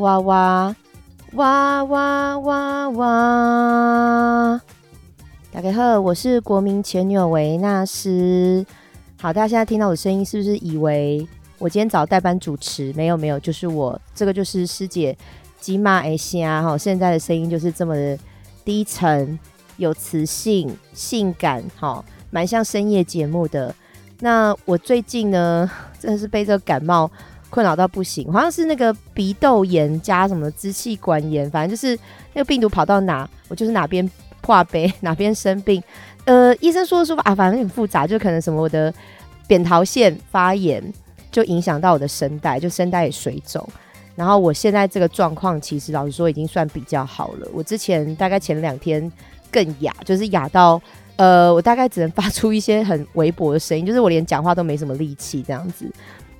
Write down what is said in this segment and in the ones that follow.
哇哇哇哇哇哇哇！大家好，我是国民前女友维纳斯。好，大家现在听到我的声音，是不是以为我今天找代班主持？没有没有，就是我，这个就是师姐吉玛艾西啊！哈，现在的声音就是这么的低沉、有磁性、性感，哈，蛮像深夜节目的。那我最近呢，真的是被这个感冒困扰到不行，好像是那个鼻窦炎加什么支气管炎，反正就是那个病毒跑到哪，我就是哪边破杯，哪边生病。呃，医生说的说法啊，反正很复杂，就可能什么我的扁桃腺发炎，就影响到我的声带，就声带也水肿。然后我现在这个状况，其实老实说已经算比较好了。我之前大概前两天更哑，就是哑到。呃，我大概只能发出一些很微薄的声音，就是我连讲话都没什么力气这样子。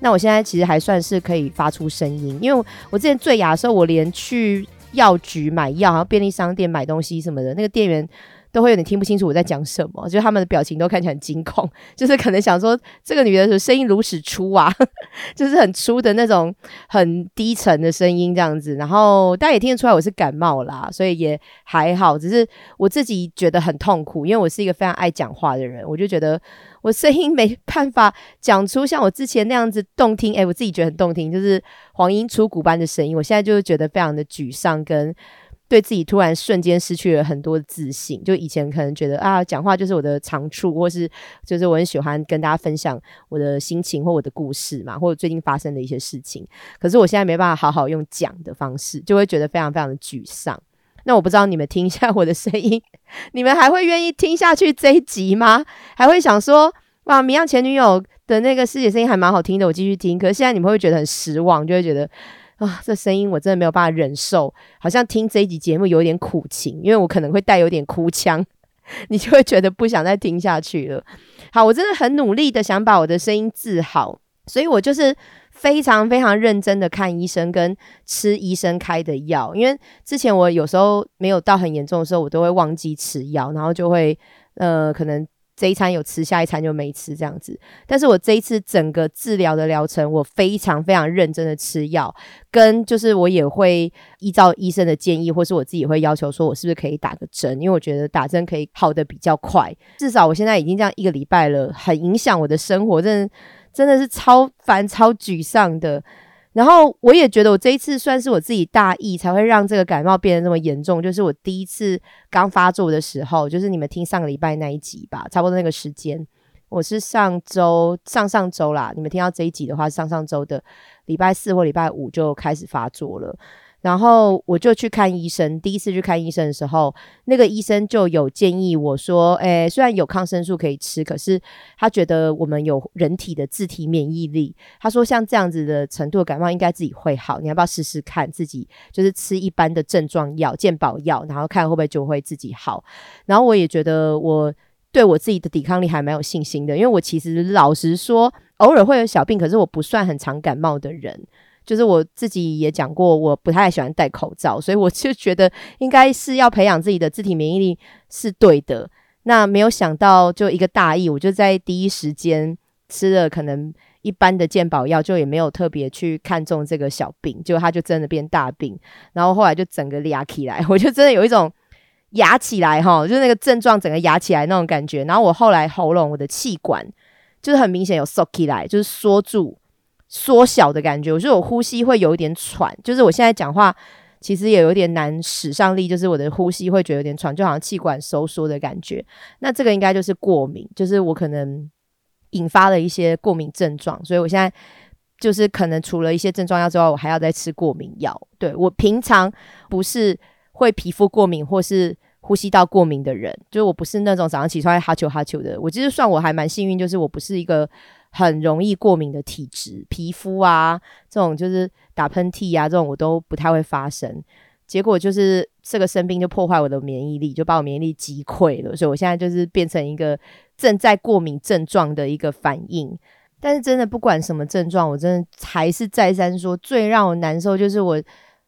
那我现在其实还算是可以发出声音，因为我之前坠牙的时候，我连去药局买药，然后便利商店买东西什么的，那个店员。都会有点听不清楚我在讲什么，就他们的表情都看起来很惊恐，就是可能想说这个女的声音如此粗啊，就是很粗的那种很低沉的声音这样子，然后大家也听得出来我是感冒啦，所以也还好，只是我自己觉得很痛苦，因为我是一个非常爱讲话的人，我就觉得我声音没办法讲出像我之前那样子动听，哎，我自己觉得很动听，就是黄莺出谷般的声音，我现在就是觉得非常的沮丧跟。对自己突然瞬间失去了很多自信，就以前可能觉得啊，讲话就是我的长处，或是就是我很喜欢跟大家分享我的心情或我的故事嘛，或者最近发生的一些事情。可是我现在没办法好好用讲的方式，就会觉得非常非常的沮丧。那我不知道你们听一下我的声音，你们还会愿意听下去这一集吗？还会想说哇，明样前女友的那个师姐声音还蛮好听的，我继续听。可是现在你们会觉得很失望，就会觉得。啊，这声音我真的没有办法忍受，好像听这一集节目有点苦情，因为我可能会带有点哭腔，你就会觉得不想再听下去了。好，我真的很努力的想把我的声音治好，所以我就是非常非常认真的看医生跟吃医生开的药，因为之前我有时候没有到很严重的时候，我都会忘记吃药，然后就会呃可能。这一餐有吃，下一餐就没吃这样子。但是我这一次整个治疗的疗程，我非常非常认真的吃药，跟就是我也会依照医生的建议，或是我自己会要求说，我是不是可以打个针？因为我觉得打针可以好的比较快。至少我现在已经这样一个礼拜了，很影响我的生活，真的真的是超烦、超沮丧的。然后我也觉得我这一次算是我自己大意，才会让这个感冒变得那么严重。就是我第一次刚发作的时候，就是你们听上个礼拜那一集吧，差不多那个时间，我是上周上上周啦。你们听到这一集的话，上上周的礼拜四或礼拜五就开始发作了。然后我就去看医生，第一次去看医生的时候，那个医生就有建议我说：“诶，虽然有抗生素可以吃，可是他觉得我们有人体的自体免疫力。他说像这样子的程度的感冒应该自己会好，你要不要试试看？自己就是吃一般的症状药、健保药，然后看会不会就会自己好。然后我也觉得我对我自己的抵抗力还蛮有信心的，因为我其实老实说，偶尔会有小病，可是我不算很常感冒的人。”就是我自己也讲过，我不太喜欢戴口罩，所以我就觉得应该是要培养自己的自体免疫力是对的。那没有想到，就一个大意，我就在第一时间吃了可能一般的健保药，就也没有特别去看中这个小病，就它就真的变大病。然后后来就整个压起来，我就真的有一种压起来哈，就那个症状整个压起来那种感觉。然后我后来喉咙我的气管就是很明显有缩起来，就是缩住。缩小的感觉，我觉得我呼吸会有一点喘，就是我现在讲话其实也有点难使上力，就是我的呼吸会觉得有点喘，就好像气管收缩的感觉。那这个应该就是过敏，就是我可能引发了一些过敏症状，所以我现在就是可能除了一些症状药之外，我还要再吃过敏药。对我平常不是会皮肤过敏或是呼吸道过敏的人，就是我不是那种早上起床哈啾哈啾的。我其实算我还蛮幸运，就是我不是一个。很容易过敏的体质，皮肤啊，这种就是打喷嚏啊，这种我都不太会发生。结果就是这个生病就破坏我的免疫力，就把我免疫力击溃了。所以我现在就是变成一个正在过敏症状的一个反应。但是真的不管什么症状，我真的还是再三说，最让我难受就是我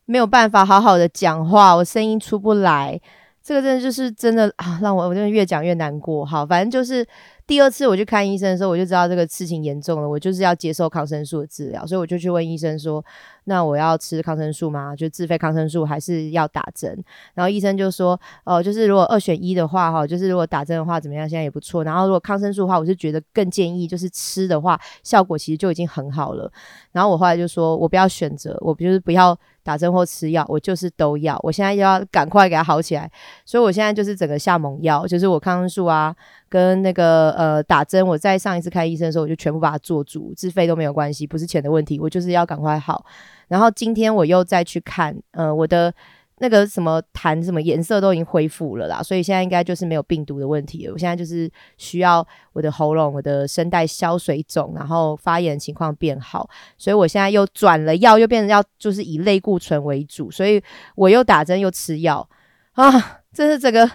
没有办法好好的讲话，我声音出不来。这个真的就是真的啊，让我我真的越讲越难过。好，反正就是第二次我去看医生的时候，我就知道这个事情严重了，我就是要接受抗生素的治疗，所以我就去问医生说：“那我要吃抗生素吗？就自费抗生素还是要打针？”然后医生就说：“哦，就是如果二选一的话，哈，就是如果打针的话怎么样？现在也不错。然后如果抗生素的话，我是觉得更建议就是吃的话，效果其实就已经很好了。然后我后来就说我不要选择，我就是不要。”打针或吃药，我就是都要。我现在要赶快给他好起来，所以我现在就是整个下猛药，就是我抗生素啊，跟那个呃打针。我在上一次看医生的时候，我就全部把它做足，自费都没有关系，不是钱的问题，我就是要赶快好。然后今天我又再去看，呃，我的。那个什么痰什么颜色都已经恢复了啦，所以现在应该就是没有病毒的问题了。我现在就是需要我的喉咙、我的声带消水肿，然后发炎情况变好，所以我现在又转了药，又变成要就是以类固醇为主，所以我又打针又吃药啊，这是整个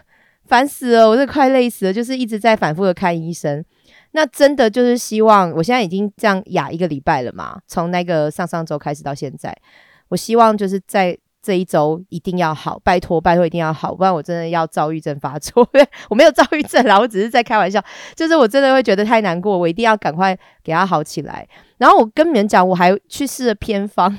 烦死了，我这快累死了，就是一直在反复的看医生。那真的就是希望，我现在已经这样哑一个礼拜了嘛，从那个上上周开始到现在，我希望就是在。这一周一定要好，拜托拜托一定要好，不然我真的要躁郁症发作。我没有躁郁症啦，我只是在开玩笑，就是我真的会觉得太难过，我一定要赶快给他好起来。然后我跟你们讲，我还去试了偏方，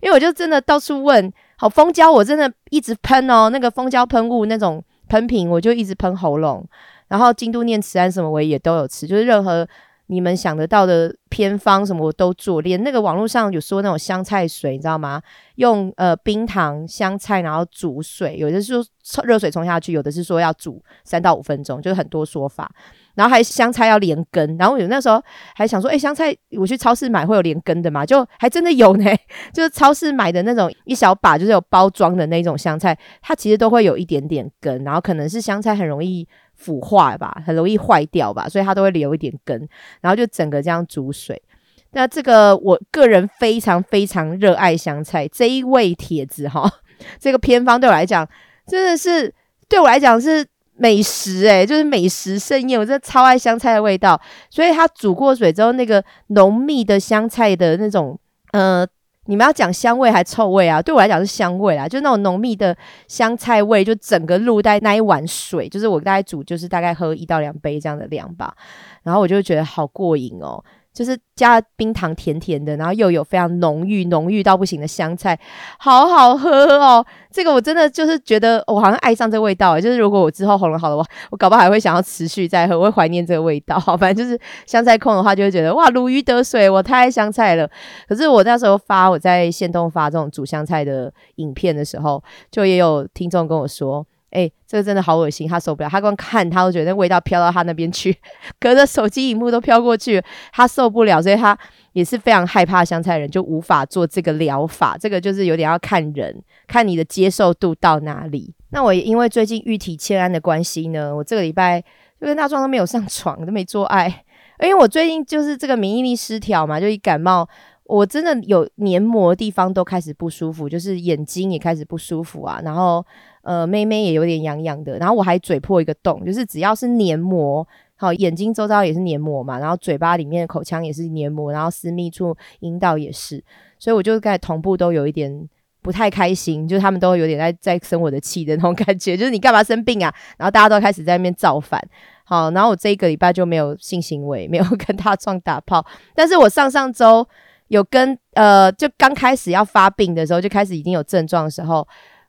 因为我就真的到处问，好蜂胶我真的一直喷哦，那个蜂胶喷雾那种喷瓶，我就一直喷喉咙。然后京都念慈庵什么我也都有吃，就是任何。你们想得到的偏方什么我都做，连那个网络上有说那种香菜水，你知道吗？用呃冰糖、香菜，然后煮水，有的是说热水冲下去，有的是说要煮三到五分钟，就是很多说法。然后还香菜要连根，然后有那时候还想说，哎，香菜我去超市买会有连根的嘛？就还真的有呢，就是超市买的那种一小把，就是有包装的那种香菜，它其实都会有一点点根，然后可能是香菜很容易。腐化吧，很容易坏掉吧，所以它都会留一点根，然后就整个这样煮水。那这个我个人非常非常热爱香菜这一位帖子哈，这个偏方对我来讲真的是对我来讲是美食诶，就是美食盛宴，我真的超爱香菜的味道。所以它煮过水之后，那个浓密的香菜的那种呃。你们要讲香味还臭味啊？对我来讲是香味啊，就那种浓密的香菜味，就整个入在那一碗水，就是我大概煮，就是大概喝一到两杯这样的量吧，然后我就觉得好过瘾哦。就是加冰糖甜甜的，然后又有非常浓郁、浓郁到不行的香菜，好好喝哦！这个我真的就是觉得我好像爱上这味道。就是如果我之后喉咙好了，我我搞不好还会想要持续再喝，我会怀念这个味道。反正就是香菜控的话，就会觉得哇如鱼得水，我太爱香菜了。可是我那时候发我在线动发这种煮香菜的影片的时候，就也有听众跟我说。哎，这个真的好恶心，他受不了。他光看他都觉得味道飘到他那边去，隔着手机荧幕都飘过去，他受不了。所以他也是非常害怕香菜人，就无法做这个疗法。这个就是有点要看人，看你的接受度到哪里。那我也因为最近玉体欠安的关系呢，我这个礼拜就跟大壮都没有上床，都没做爱，因为我最近就是这个免疫力失调嘛，就一感冒。我真的有黏膜地方都开始不舒服，就是眼睛也开始不舒服啊，然后呃，妹妹也有点痒痒的，然后我还嘴破一个洞，就是只要是黏膜，好，眼睛周遭也是黏膜嘛，然后嘴巴里面的口腔也是黏膜，然后私密处阴道也是，所以我就在同步都有一点不太开心，就他们都有点在在生我的气的那种感觉，就是你干嘛生病啊？然后大家都开始在那边造反，好，然后我这一个礼拜就没有性行为，没有 跟大壮打炮，但是我上上周。有跟呃，就刚开始要发病的时候，就开始已经有症状的时候，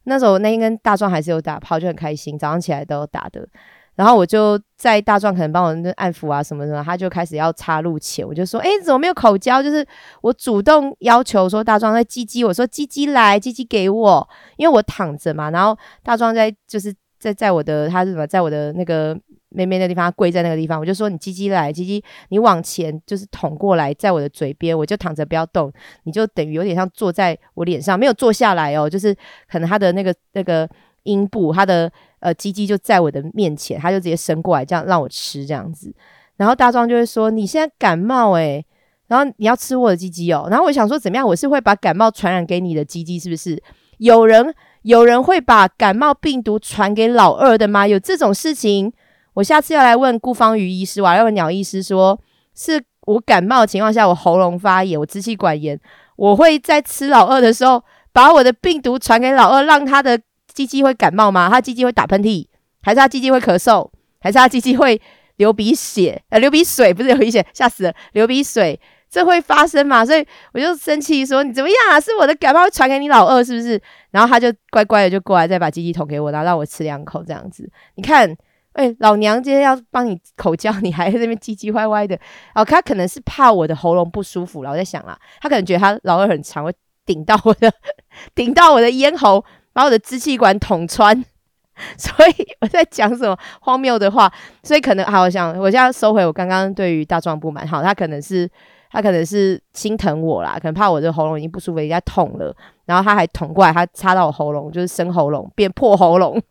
那时候那天跟大壮还是有打炮，就很开心，早上起来都打的。然后我就在大壮可能帮我按抚啊什么什么，他就开始要插入前，我就说，哎，怎么没有口交？就是我主动要求说大壮在鸡鸡，我说鸡鸡来，鸡鸡给我，因为我躺着嘛，然后大壮在就是在在我的他是什么，在我的那个。妹妹那地方，她跪在那个地方，我就说你鸡鸡来，鸡鸡你往前就是捅过来，在我的嘴边，我就躺着不要动，你就等于有点像坐在我脸上，没有坐下来哦，就是可能他的那个那个阴部，他的呃鸡鸡就在我的面前，他就直接伸过来，这样让我吃这样子，然后大壮就会说你现在感冒诶，然后你要吃我的鸡鸡哦，然后我想说怎么样，我是会把感冒传染给你的鸡鸡是不是？有人有人会把感冒病毒传给老二的吗？有这种事情？我下次要来问顾方瑜医师，我要问鸟医师，说是我感冒的情况下，我喉咙发炎，我支气管炎，我会在吃老二的时候把我的病毒传给老二，让他的鸡鸡会感冒吗？他鸡鸡会打喷嚏，还是他鸡鸡会咳嗽，还是他鸡鸡会流鼻血，呃，流鼻水不是流鼻血，吓死了，流鼻水，这会发生吗？所以我就生气说你怎么样啊？是我的感冒会传给你老二是不是？然后他就乖乖的就过来再把鸡鸡捅给我，然后让我吃两口这样子。你看，哎，老娘今天要帮你 口交，你还在那边唧唧歪歪的。哦，他可能是怕我的喉咙不舒服了，我在想啦，他可能觉得他老二很长，会顶到我的，顶到我的咽喉，把我的支气管捅穿。所以我在讲什么荒谬的话，所以可能好，我想我现在收回我刚刚对于大壮不满。好，他可能是他可能是心疼我啦，可能怕我的喉咙已经不舒服，人家痛了，然后他还捅过来，他插到我喉咙，就是生喉咙变破喉咙，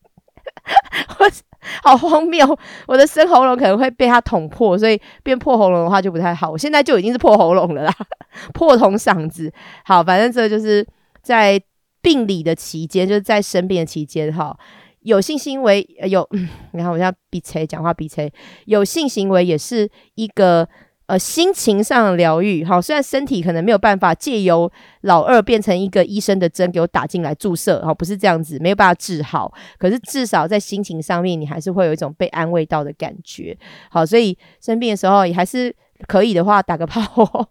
我 好荒谬，我的生喉咙可能会被它捅破，所以变破喉咙的话就不太好。我现在就已经是破喉咙了啦，破铜嗓子。好，反正这就是在病理的期间，就是在生病的期间，哈。有性行为有，你看我现在鼻塞，讲话鼻塞。有性行为也是一个呃心情上的疗愈，好，虽然身体可能没有办法借由老二变成一个医生的针给我打进来注射，好，不是这样子，没有办法治好。可是至少在心情上面，你还是会有一种被安慰到的感觉，好，所以生病的时候也还是可以的话打个炮。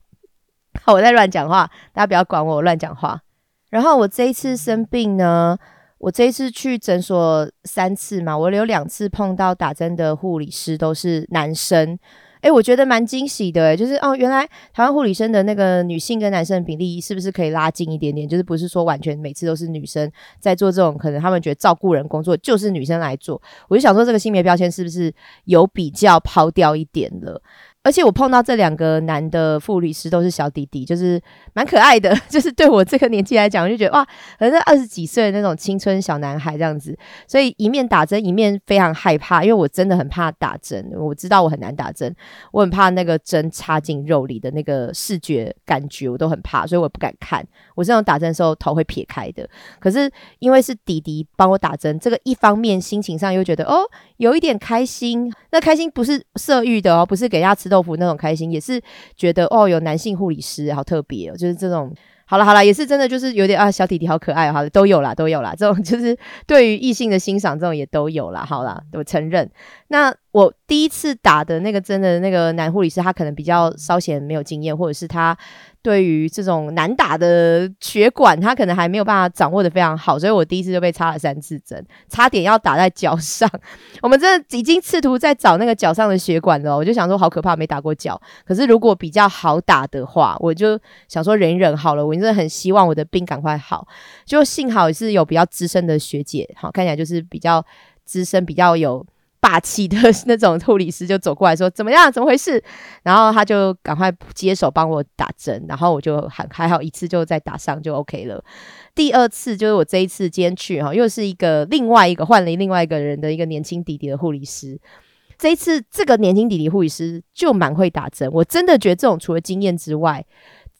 好，我在乱讲话，大家不要管我乱讲话。然后我这一次生病呢。我这一次去诊所三次嘛，我有两次碰到打针的护理师都是男生，哎，我觉得蛮惊喜的，就是哦，原来台湾护理生的那个女性跟男生的比例是不是可以拉近一点点？就是不是说完全每次都是女生在做这种，可能他们觉得照顾人工作就是女生来做，我就想说这个性别标签是不是有比较抛掉一点了？而且我碰到这两个男的副律师都是小弟弟，就是蛮可爱的，就是对我这个年纪来讲，我就觉得哇，好像二十几岁的那种青春小男孩这样子。所以一面打针，一面非常害怕，因为我真的很怕打针。我知道我很难打针，我很怕那个针插进肉里的那个视觉感觉，我都很怕，所以我不敢看。我这种打针的时候头会撇开的。可是因为是弟弟帮我打针，这个一方面心情上又觉得哦，有一点开心。那开心不是色欲的哦，不是给他吃。豆腐那种开心，也是觉得哦，有男性护理师好特别哦，就是这种。好了好了，也是真的，就是有点啊，小弟弟好可爱，好的都有啦，都有啦。这种 就是对于异性的欣赏，这种也都有啦。好啦，我承认。那我第一次打的那个针的那个男护理师，他可能比较稍显没有经验，或者是他。对于这种难打的血管，他可能还没有办法掌握的非常好，所以我第一次就被插了三次针，差点要打在脚上。我们这已经试图在找那个脚上的血管了，我就想说好可怕，没打过脚。可是如果比较好打的话，我就想说忍忍好了。我真的很希望我的病赶快好，就幸好是有比较资深的学姐，好看起来就是比较资深，比较有。霸气的那种护理师就走过来说：“怎么样？怎么回事？”然后他就赶快接手帮我打针，然后我就还还好一次就再打上就 OK 了。第二次就是我这一次今天去哈，又是一个另外一个换了另外一个人的一个年轻弟弟的护理师。这一次这个年轻弟弟护理师就蛮会打针，我真的觉得这种除了经验之外，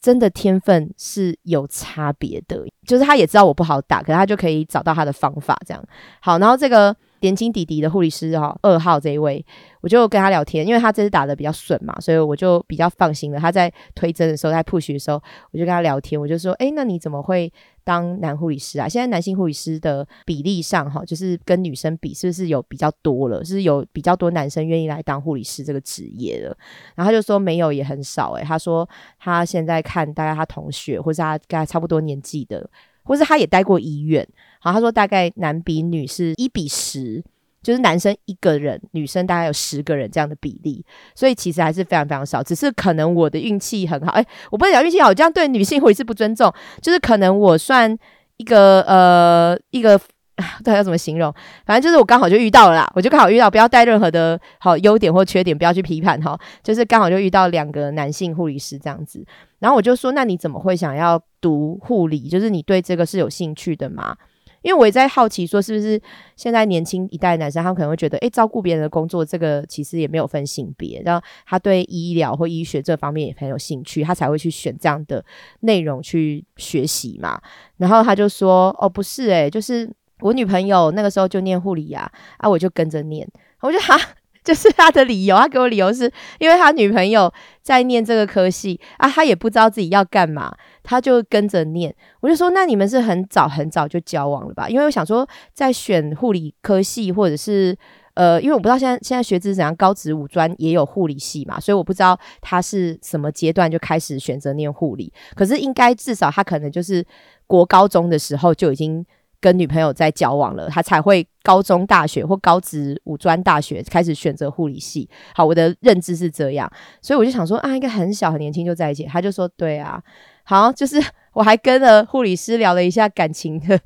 真的天分是有差别的。就是他也知道我不好打，可是他就可以找到他的方法这样。好，然后这个。年轻弟弟的护理师哈，二号这一位，我就跟他聊天，因为他这次打的比较顺嘛，所以我就比较放心了。他在推针的时候，在 push 的时候，我就跟他聊天，我就说：“哎，那你怎么会当男护理师啊？现在男性护理师的比例上哈，就是跟女生比，是不是有比较多了？是有比较多男生愿意来当护理师这个职业了？”然后他就说：“没有，也很少。”哎，他说他现在看大概他同学或者他跟他差不多年纪的。或是他也待过医院，好，他说大概男比女是一比十，就是男生一个人，女生大概有十个人这样的比例，所以其实还是非常非常少。只是可能我的运气很好，哎，我不能讲运气好，这样对女性或者是不尊重，就是可能我算一个呃一个。对，要怎么形容？反正就是我刚好就遇到了啦，我就刚好遇到，不要带任何的好优点或缺点，不要去批判哈。就是刚好就遇到两个男性护理师这样子，然后我就说，那你怎么会想要读护理？就是你对这个是有兴趣的吗？因为我也在好奇，说是不是现在年轻一代男生，他可能会觉得，诶，照顾别人的工作，这个其实也没有分性别，然后他对医疗或医学这方面也很有兴趣，他才会去选这样的内容去学习嘛。然后他就说，哦，不是，诶，就是。我女朋友那个时候就念护理呀，啊，我就跟着念。我就哈，就是他的理由，他给我理由是因为他女朋友在念这个科系啊，他也不知道自己要干嘛，他就跟着念。我就说，那你们是很早很早就交往了吧？因为我想说，在选护理科系或者是呃，因为我不知道现在现在学制怎样，高职五专也有护理系嘛，所以我不知道他是什么阶段就开始选择念护理。可是应该至少他可能就是国高中的时候就已经跟女朋友在交往了，他才会高中、大学或高职五专大学开始选择护理系。好，我的认知是这样，所以我就想说啊，应该很小很年轻就在一起。他就说对啊，好，就是我还跟了护理师聊了一下感情的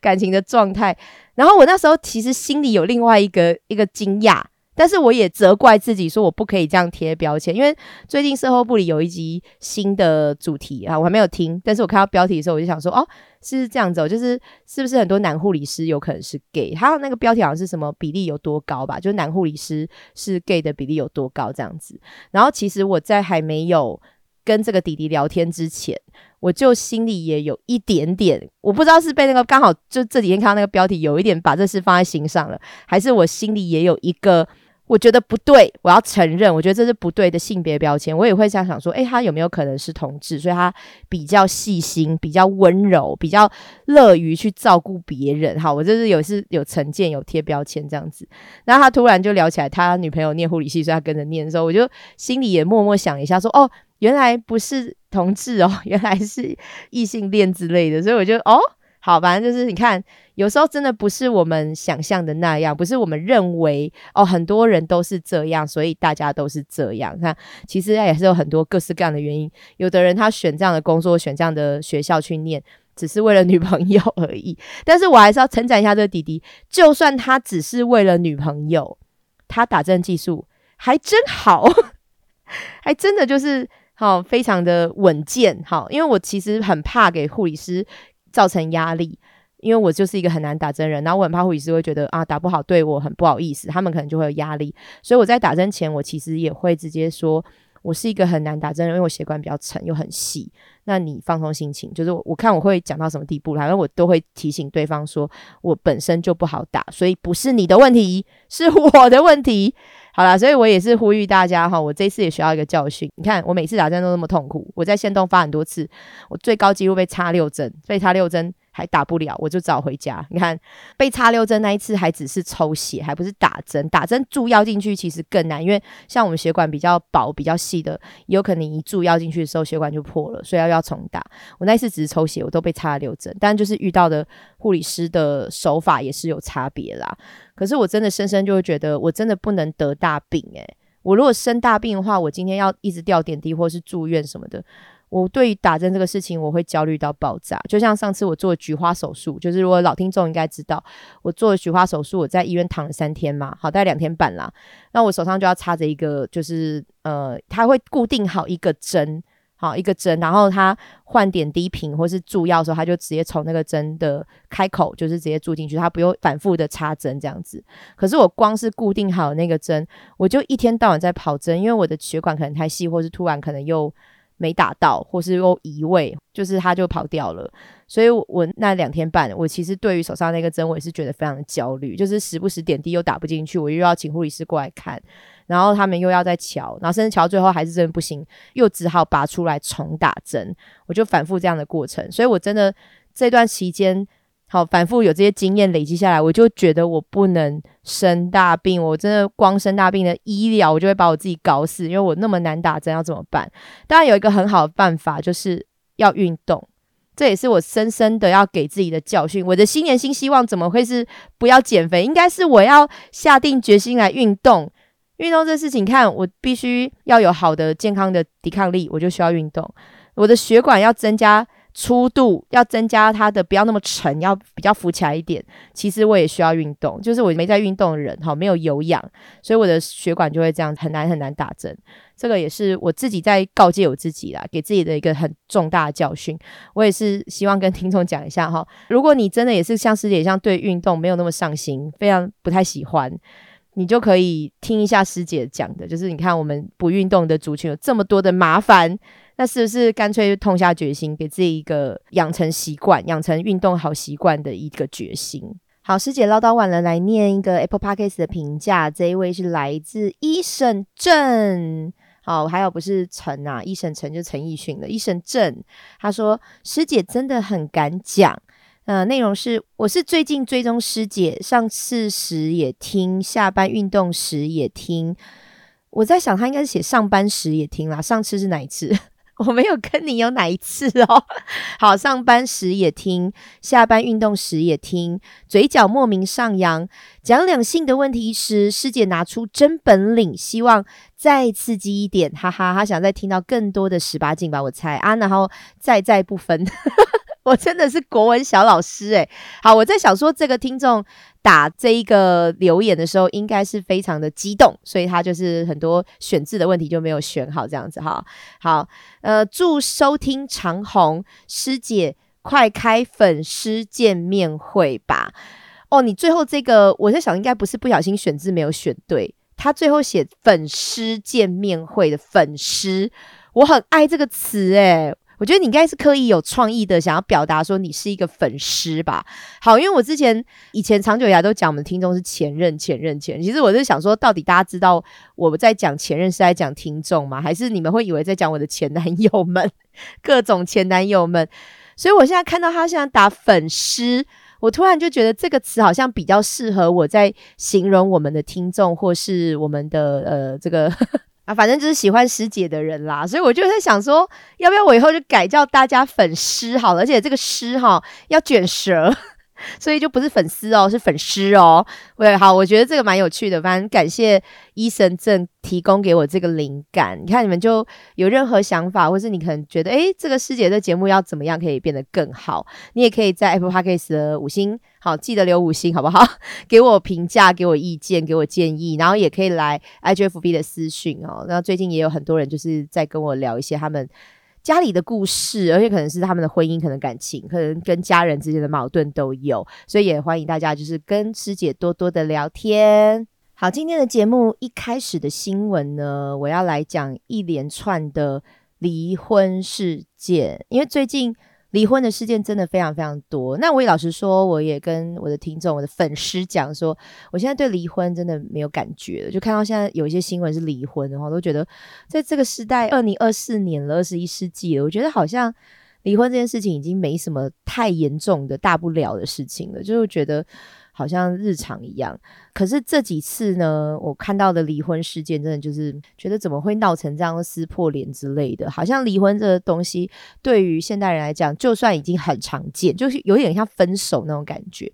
感情的状态。然后我那时候其实心里有另外一个一个惊讶，但是我也责怪自己说我不可以这样贴标签，因为最近售后部里有一集新的主题啊，我还没有听，但是我看到标题的时候我就想说哦，是这样子，哦，就是是不是很多男护理师有可能是 gay？还有那个标题好像是什么比例有多高吧，就是男护理师是 gay 的比例有多高这样子。然后其实我在还没有跟这个弟弟聊天之前。我就心里也有一点点，我不知道是被那个刚好就这几天看到那个标题，有一点把这事放在心上了，还是我心里也有一个我觉得不对，我要承认，我觉得这是不对的性别标签。我也会想想说，诶，他有没有可能是同志？所以他比较细心，比较温柔，比较乐于去照顾别人。好，我就是有是有成见，有贴标签这样子。然后他突然就聊起来，他女朋友念护理系，所以他跟着念的时候，我就心里也默默想一下，说哦。原来不是同志哦，原来是异性恋之类的，所以我就哦，好，反正就是你看，有时候真的不是我们想象的那样，不是我们认为哦，很多人都是这样，所以大家都是这样。看，其实也是有很多各式各样的原因。有的人他选这样的工作，选这样的学校去念，只是为了女朋友 而已。但是我还是要称赞一下这个弟弟，就算他只是为了女朋友，他打针技术还真好，还真的就是。好，非常的稳健。好，因为我其实很怕给护理师造成压力，因为我就是一个很难打针人，然后我很怕护理师会觉得啊打不好对我很不好意思，他们可能就会有压力。所以我在打针前，我其实也会直接说，我是一个很难打针人，因为我血管比较沉又很细。那你放松心情，就是我看我会讲到什么地步，反正我都会提醒对方说，我本身就不好打，所以不是你的问题，是我的问题。好啦，所以我也是呼吁大家哈，我这次也学到一个教训。你看，我每次打针都那么痛苦，我在线动发很多次，我最高纪录被插六针，被插六针。还打不了，我就早回家。你看，被插六针那一次还只是抽血，还不是打针。打针注药进去其实更难，因为像我们血管比较薄、比较细的，有可能一注药进去的时候血管就破了，所以要要重打。我那一次只是抽血，我都被插了六针，但就是遇到的护理师的手法也是有差别啦。可是我真的深深就会觉得，我真的不能得大病诶，我如果生大病的话，我今天要一直吊点滴或是住院什么的。我对于打针这个事情，我会焦虑到爆炸。就像上次我做菊花手术，就是如果老听众应该知道，我做菊花手术，我在医院躺了三天嘛，好，大概两天半啦。那我手上就要插着一个，就是呃，它会固定好一个针，好一个针，然后它换点滴瓶或是注药的时候，它就直接从那个针的开口，就是直接注进去，它不用反复的插针这样子。可是我光是固定好那个针，我就一天到晚在跑针，因为我的血管可能太细，或是突然可能又。没打到，或是又移位，就是他就跑掉了。所以，我那两天半，我其实对于手上那个针，我也是觉得非常的焦虑，就是时不时点滴又打不进去，我又要请护理师过来看，然后他们又要再瞧，然后甚至瞧最后还是真的不行，又只好拔出来重打针，我就反复这样的过程。所以我真的这段期间。好，反复有这些经验累积下来，我就觉得我不能生大病。我真的光生大病的医疗，我就会把我自己搞死，因为我那么难打针，要怎么办？当然有一个很好的办法，就是要运动。这也是我深深的要给自己的教训。我的新年新希望怎么会是不要减肥？应该是我要下定决心来运动。运动这事情，看我必须要有好的健康的抵抗力，我就需要运动。我的血管要增加。粗度要增加它的，不要那么沉，要比较浮起来一点。其实我也需要运动，就是我没在运动的人，哈，没有有氧，所以我的血管就会这样很难很难打针。这个也是我自己在告诫我自己啦，给自己的一个很重大的教训。我也是希望跟听众讲一下哈，如果你真的也是像师姐一样对运动没有那么上心，非常不太喜欢，你就可以听一下师姐讲的，就是你看我们不运动的族群有这么多的麻烦。那是不是干脆痛下决心，给自己一个养成习惯、养成运动好习惯的一个决心？好，师姐唠叨完了，来念一个 Apple Podcast 的评价。这一位是来自一审镇，好，还有不是陈啊，一审陈就陈奕迅的。一审镇他说：“师姐真的很敢讲，呃，内容是我是最近追踪师姐，上次时也听，下班运动时也听。我在想，他应该是写上班时也听啦。上次是哪一次？我没有跟你有哪一次哦。好，上班时也听，下班运动时也听，嘴角莫名上扬。讲两性的问题时，师姐拿出真本领，希望再刺激一点，哈哈，她想再听到更多的十八禁吧，我猜啊，然后再再不分。我真的是国文小老师诶。好，我在想说，这个听众打这一个留言的时候，应该是非常的激动，所以他就是很多选字的问题就没有选好，这样子哈。好，呃，祝收听长虹师姐快开粉丝见面会吧。哦，你最后这个，我在想，应该不是不小心选字没有选对，他最后写粉丝见面会的粉丝，我很爱这个词诶。我觉得你应该是刻意有创意的，想要表达说你是一个粉丝吧。好，因为我之前以前长久以来都讲我们听众是前任、前任、前任。其实我是想说，到底大家知道我在讲前任是在讲听众吗？还是你们会以为在讲我的前男友们、各种前男友们？所以我现在看到他现在打粉丝，我突然就觉得这个词好像比较适合我在形容我们的听众，或是我们的呃这个。啊，反正就是喜欢师姐的人啦，所以我就在想说，要不要我以后就改叫大家粉丝好了，而且这个师哈要卷舌。所以就不是粉丝哦，是粉丝哦。对，好，我觉得这个蛮有趣的。反正感谢医生正提供给我这个灵感。你看，你们就有任何想法，或是你可能觉得，哎，这个师姐的节目要怎么样可以变得更好？你也可以在 Apple Podcast 的五星，好，记得留五星，好不好？给我评价，给我意见，给我建议，然后也可以来 IGFB 的私讯哦。那最近也有很多人就是在跟我聊一些他们。家里的故事，而且可能是他们的婚姻，可能感情，可能跟家人之间的矛盾都有，所以也欢迎大家就是跟师姐多多的聊天。好，今天的节目一开始的新闻呢，我要来讲一连串的离婚事件，因为最近。离婚的事件真的非常非常多。那我也老实说，我也跟我的听众、我的粉丝讲说，我现在对离婚真的没有感觉了。就看到现在有一些新闻是离婚的话，都觉得在这个时代，二零二四年了，二十一世纪了，我觉得好像离婚这件事情已经没什么太严重的大不了的事情了，就是觉得。好像日常一样，可是这几次呢，我看到的离婚事件，真的就是觉得怎么会闹成这样撕破脸之类的？好像离婚这个东西对于现代人来讲，就算已经很常见，就是有点像分手那种感觉。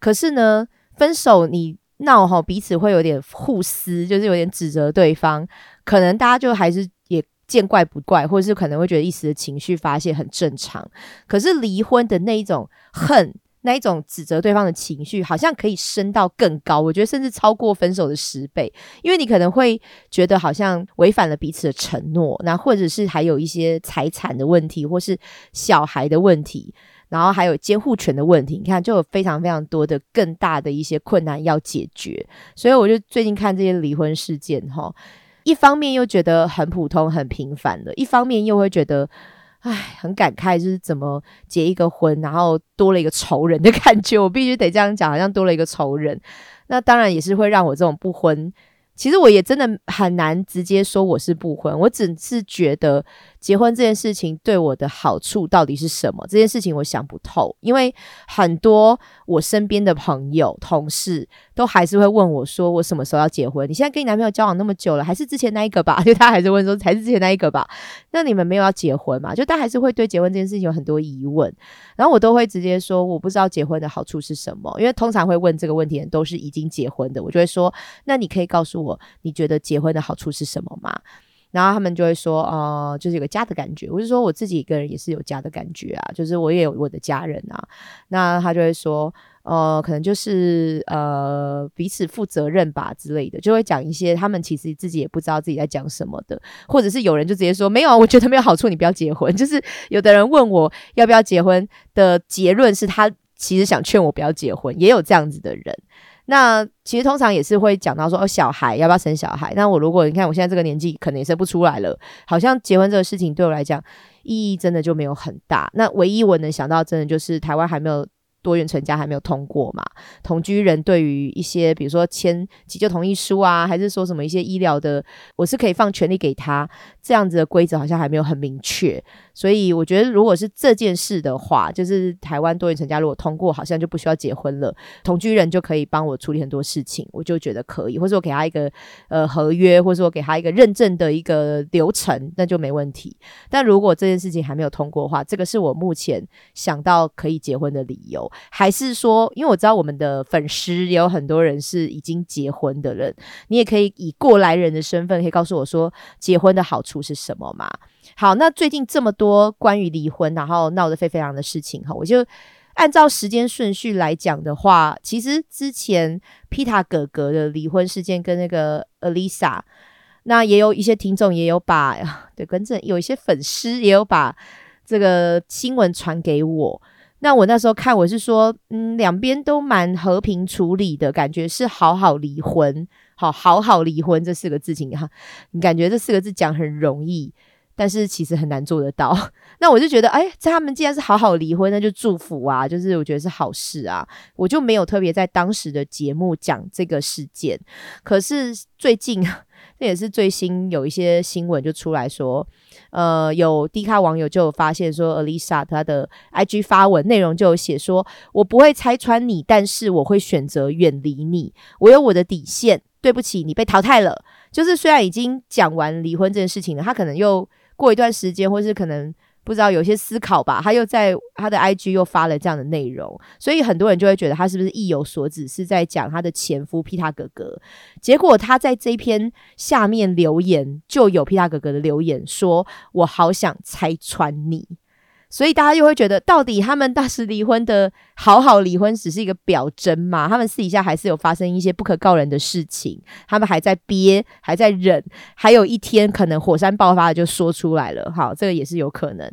可是呢，分手你闹哈，彼此会有点互撕，就是有点指责对方，可能大家就还是也见怪不怪，或者是可能会觉得一时的情绪发泄很正常。可是离婚的那一种恨。那一种指责对方的情绪，好像可以升到更高，我觉得甚至超过分手的十倍，因为你可能会觉得好像违反了彼此的承诺，那或者是还有一些财产的问题，或是小孩的问题，然后还有监护权的问题，你看就有非常非常多的更大的一些困难要解决，所以我就最近看这些离婚事件，哈，一方面又觉得很普通很平凡的，一方面又会觉得。唉，很感慨，就是怎么结一个婚，然后多了一个仇人的感觉。我必须得这样讲，好像多了一个仇人。那当然也是会让我这种不婚。其实我也真的很难直接说我是不婚，我只是觉得结婚这件事情对我的好处到底是什么？这件事情我想不透，因为很多我身边的朋友、同事都还是会问我说：“我什么时候要结婚？你现在跟你男朋友交往那么久了，还是之前那一个吧？” 就他还是问说：“还是之前那一个吧？”那你们没有要结婚嘛？就他还是会对结婚这件事情有很多疑问，然后我都会直接说：“我不知道结婚的好处是什么。”因为通常会问这个问题的都是已经结婚的，我就会说：“那你可以告诉我。”你觉得结婚的好处是什么吗？然后他们就会说，呃，就是有个家的感觉。我是说我自己一个人也是有家的感觉啊，就是我也有我的家人啊。那他就会说，呃，可能就是呃彼此负责任吧之类的，就会讲一些他们其实自己也不知道自己在讲什么的，或者是有人就直接说没有，我觉得没有好处，你不要结婚。就是有的人问我要不要结婚的结论是他其实想劝我不要结婚，也有这样子的人。那其实通常也是会讲到说，哦，小孩要不要生小孩？那我如果你看我现在这个年纪，可能也生不出来了。好像结婚这个事情对我来讲意义真的就没有很大。那唯一我能想到，真的就是台湾还没有多元成家还没有通过嘛？同居人对于一些，比如说签急救同意书啊，还是说什么一些医疗的，我是可以放权利给他，这样子的规则好像还没有很明确。所以我觉得，如果是这件事的话，就是台湾多元成家如果通过，好像就不需要结婚了，同居人就可以帮我处理很多事情，我就觉得可以，或者我给他一个呃合约，或者说给他一个认证的一个流程，那就没问题。但如果这件事情还没有通过的话，这个是我目前想到可以结婚的理由。还是说，因为我知道我们的粉丝也有很多人是已经结婚的人，你也可以以过来人的身份，可以告诉我说结婚的好处是什么吗？好，那最近这么多关于离婚然后闹得沸沸扬扬的事情哈，我就按照时间顺序来讲的话，其实之前皮塔哥哥的离婚事件跟那个 Alisa，那也有一些听众也有把 对跟正有一些粉丝也有把这个新闻传给我。那我那时候看，我是说，嗯，两边都蛮和平处理的感觉，是好好离婚，好好好离婚这四个字情哈，你感觉这四个字讲很容易，但是其实很难做得到。那我就觉得，哎，他们既然是好好离婚，那就祝福啊，就是我觉得是好事啊，我就没有特别在当时的节目讲这个事件。可是最近，这也是最新有一些新闻就出来说。呃，有低咖网友就有发现说，Alisa 她的 IG 发文内容就有写说，我不会拆穿你，但是我会选择远离你，我有我的底线。对不起，你被淘汰了。就是虽然已经讲完离婚这件事情了，他可能又过一段时间，或是可能。不知道有些思考吧，他又在他的 IG 又发了这样的内容，所以很多人就会觉得他是不是意有所指，是在讲他的前夫皮塔哥哥。结果他在这篇下面留言，就有皮塔哥哥的留言说：“我好想拆穿你。”所以大家又会觉得，到底他们当时离婚的好好离婚只是一个表征嘛？他们私底下还是有发生一些不可告人的事情，他们还在憋，还在忍，还有一天可能火山爆发就说出来了。好，这个也是有可能。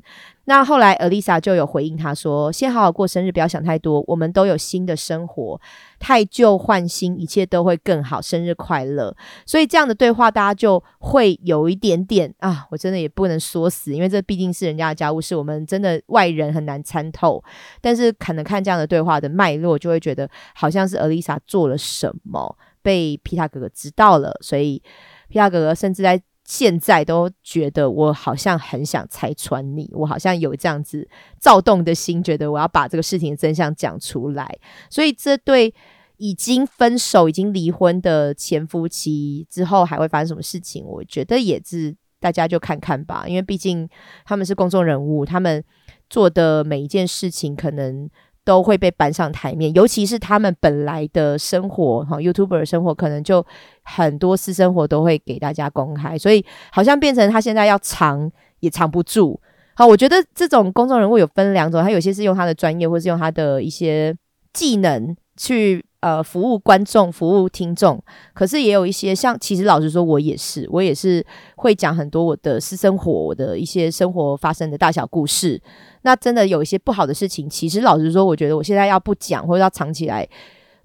那后来，Alisa 就有回应他说：“先好好过生日，不要想太多。我们都有新的生活，太旧换新，一切都会更好。生日快乐！”所以这样的对话，大家就会有一点点啊，我真的也不能说死，因为这毕竟是人家的家务事，我们真的外人很难参透。但是可能看这样的对话的脉络，就会觉得好像是 Alisa 做了什么，被皮塔哥哥知道了，所以皮塔哥哥甚至在。现在都觉得我好像很想拆穿你，我好像有这样子躁动的心，觉得我要把这个事情的真相讲出来。所以，这对已经分手、已经离婚的前夫妻之后还会发生什么事情，我觉得也是大家就看看吧。因为毕竟他们是公众人物，他们做的每一件事情可能。都会被搬上台面，尤其是他们本来的生活，哈，YouTuber 的生活可能就很多私生活都会给大家公开，所以好像变成他现在要藏也藏不住。好，我觉得这种公众人物有分两种，他有些是用他的专业，或是用他的一些技能去。呃，服务观众，服务听众，可是也有一些像，其实老实说，我也是，我也是会讲很多我的私生活，我的一些生活发生的大小故事。那真的有一些不好的事情，其实老实说，我觉得我现在要不讲或者要藏起来，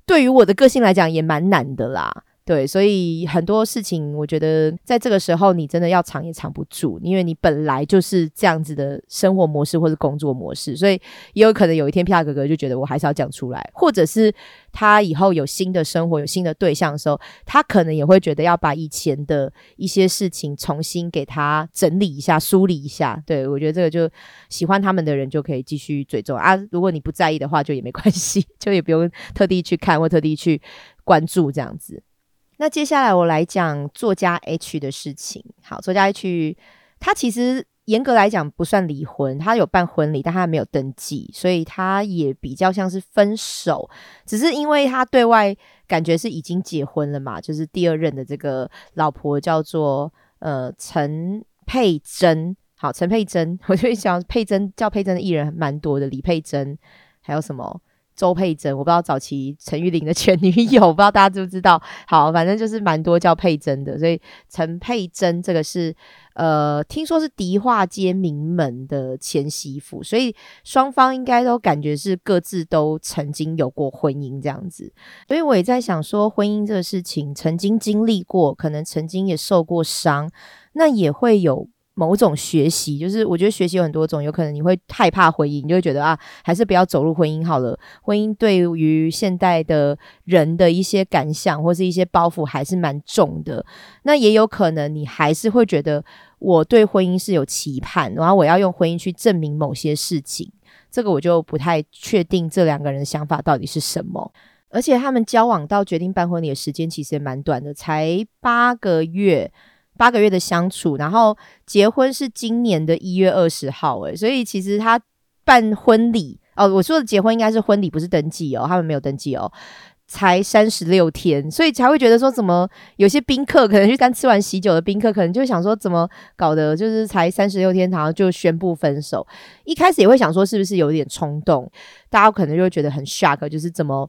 对于我的个性来讲也蛮难的啦。对，所以很多事情，我觉得在这个时候，你真的要藏也藏不住，因为你本来就是这样子的生活模式或者工作模式，所以也有可能有一天皮亚哥哥就觉得我还是要讲出来，或者是他以后有新的生活、有新的对象的时候，他可能也会觉得要把以前的一些事情重新给他整理一下、梳理一下。对我觉得这个就喜欢他们的人就可以继续追踪啊，如果你不在意的话，就也没关系，就也不用特地去看或特地去关注这样子。那接下来我来讲作家 H 的事情。好，作家 H 他其实严格来讲不算离婚，他有办婚礼，但他没有登记，所以他也比较像是分手。只是因为他对外感觉是已经结婚了嘛，就是第二任的这个老婆叫做呃陈佩珍。好，陈佩珍，我就想佩珍叫佩珍的艺人蛮多的，李佩珍，还有什么？周佩珍，我不知道早期陈玉玲的前女友，不知道大家知不知道？好，反正就是蛮多叫佩珍的，所以陈佩珍这个是呃，听说是迪化街名门的前媳妇，所以双方应该都感觉是各自都曾经有过婚姻这样子。所以我也在想说，婚姻这个事情，曾经经历过，可能曾经也受过伤，那也会有。某种学习，就是我觉得学习有很多种，有可能你会害怕婚姻，你就会觉得啊，还是不要走入婚姻好了。婚姻对于现代的人的一些感想或是一些包袱还是蛮重的。那也有可能你还是会觉得我对婚姻是有期盼，然后我要用婚姻去证明某些事情。这个我就不太确定这两个人的想法到底是什么。而且他们交往到决定办婚礼的时间其实也蛮短的，才八个月，八个月的相处，然后结婚是今年的一月二十号，诶，所以其实他办婚礼哦，我说的结婚应该是婚礼，不是登记哦，他们没有登记哦，才三十六天，所以才会觉得说，怎么有些宾客可能就刚吃完喜酒的宾客，可能就想说，怎么搞的，就是才三十六天，然后就宣布分手，一开始也会想说，是不是有点冲动，大家可能就会觉得很 shock，就是怎么。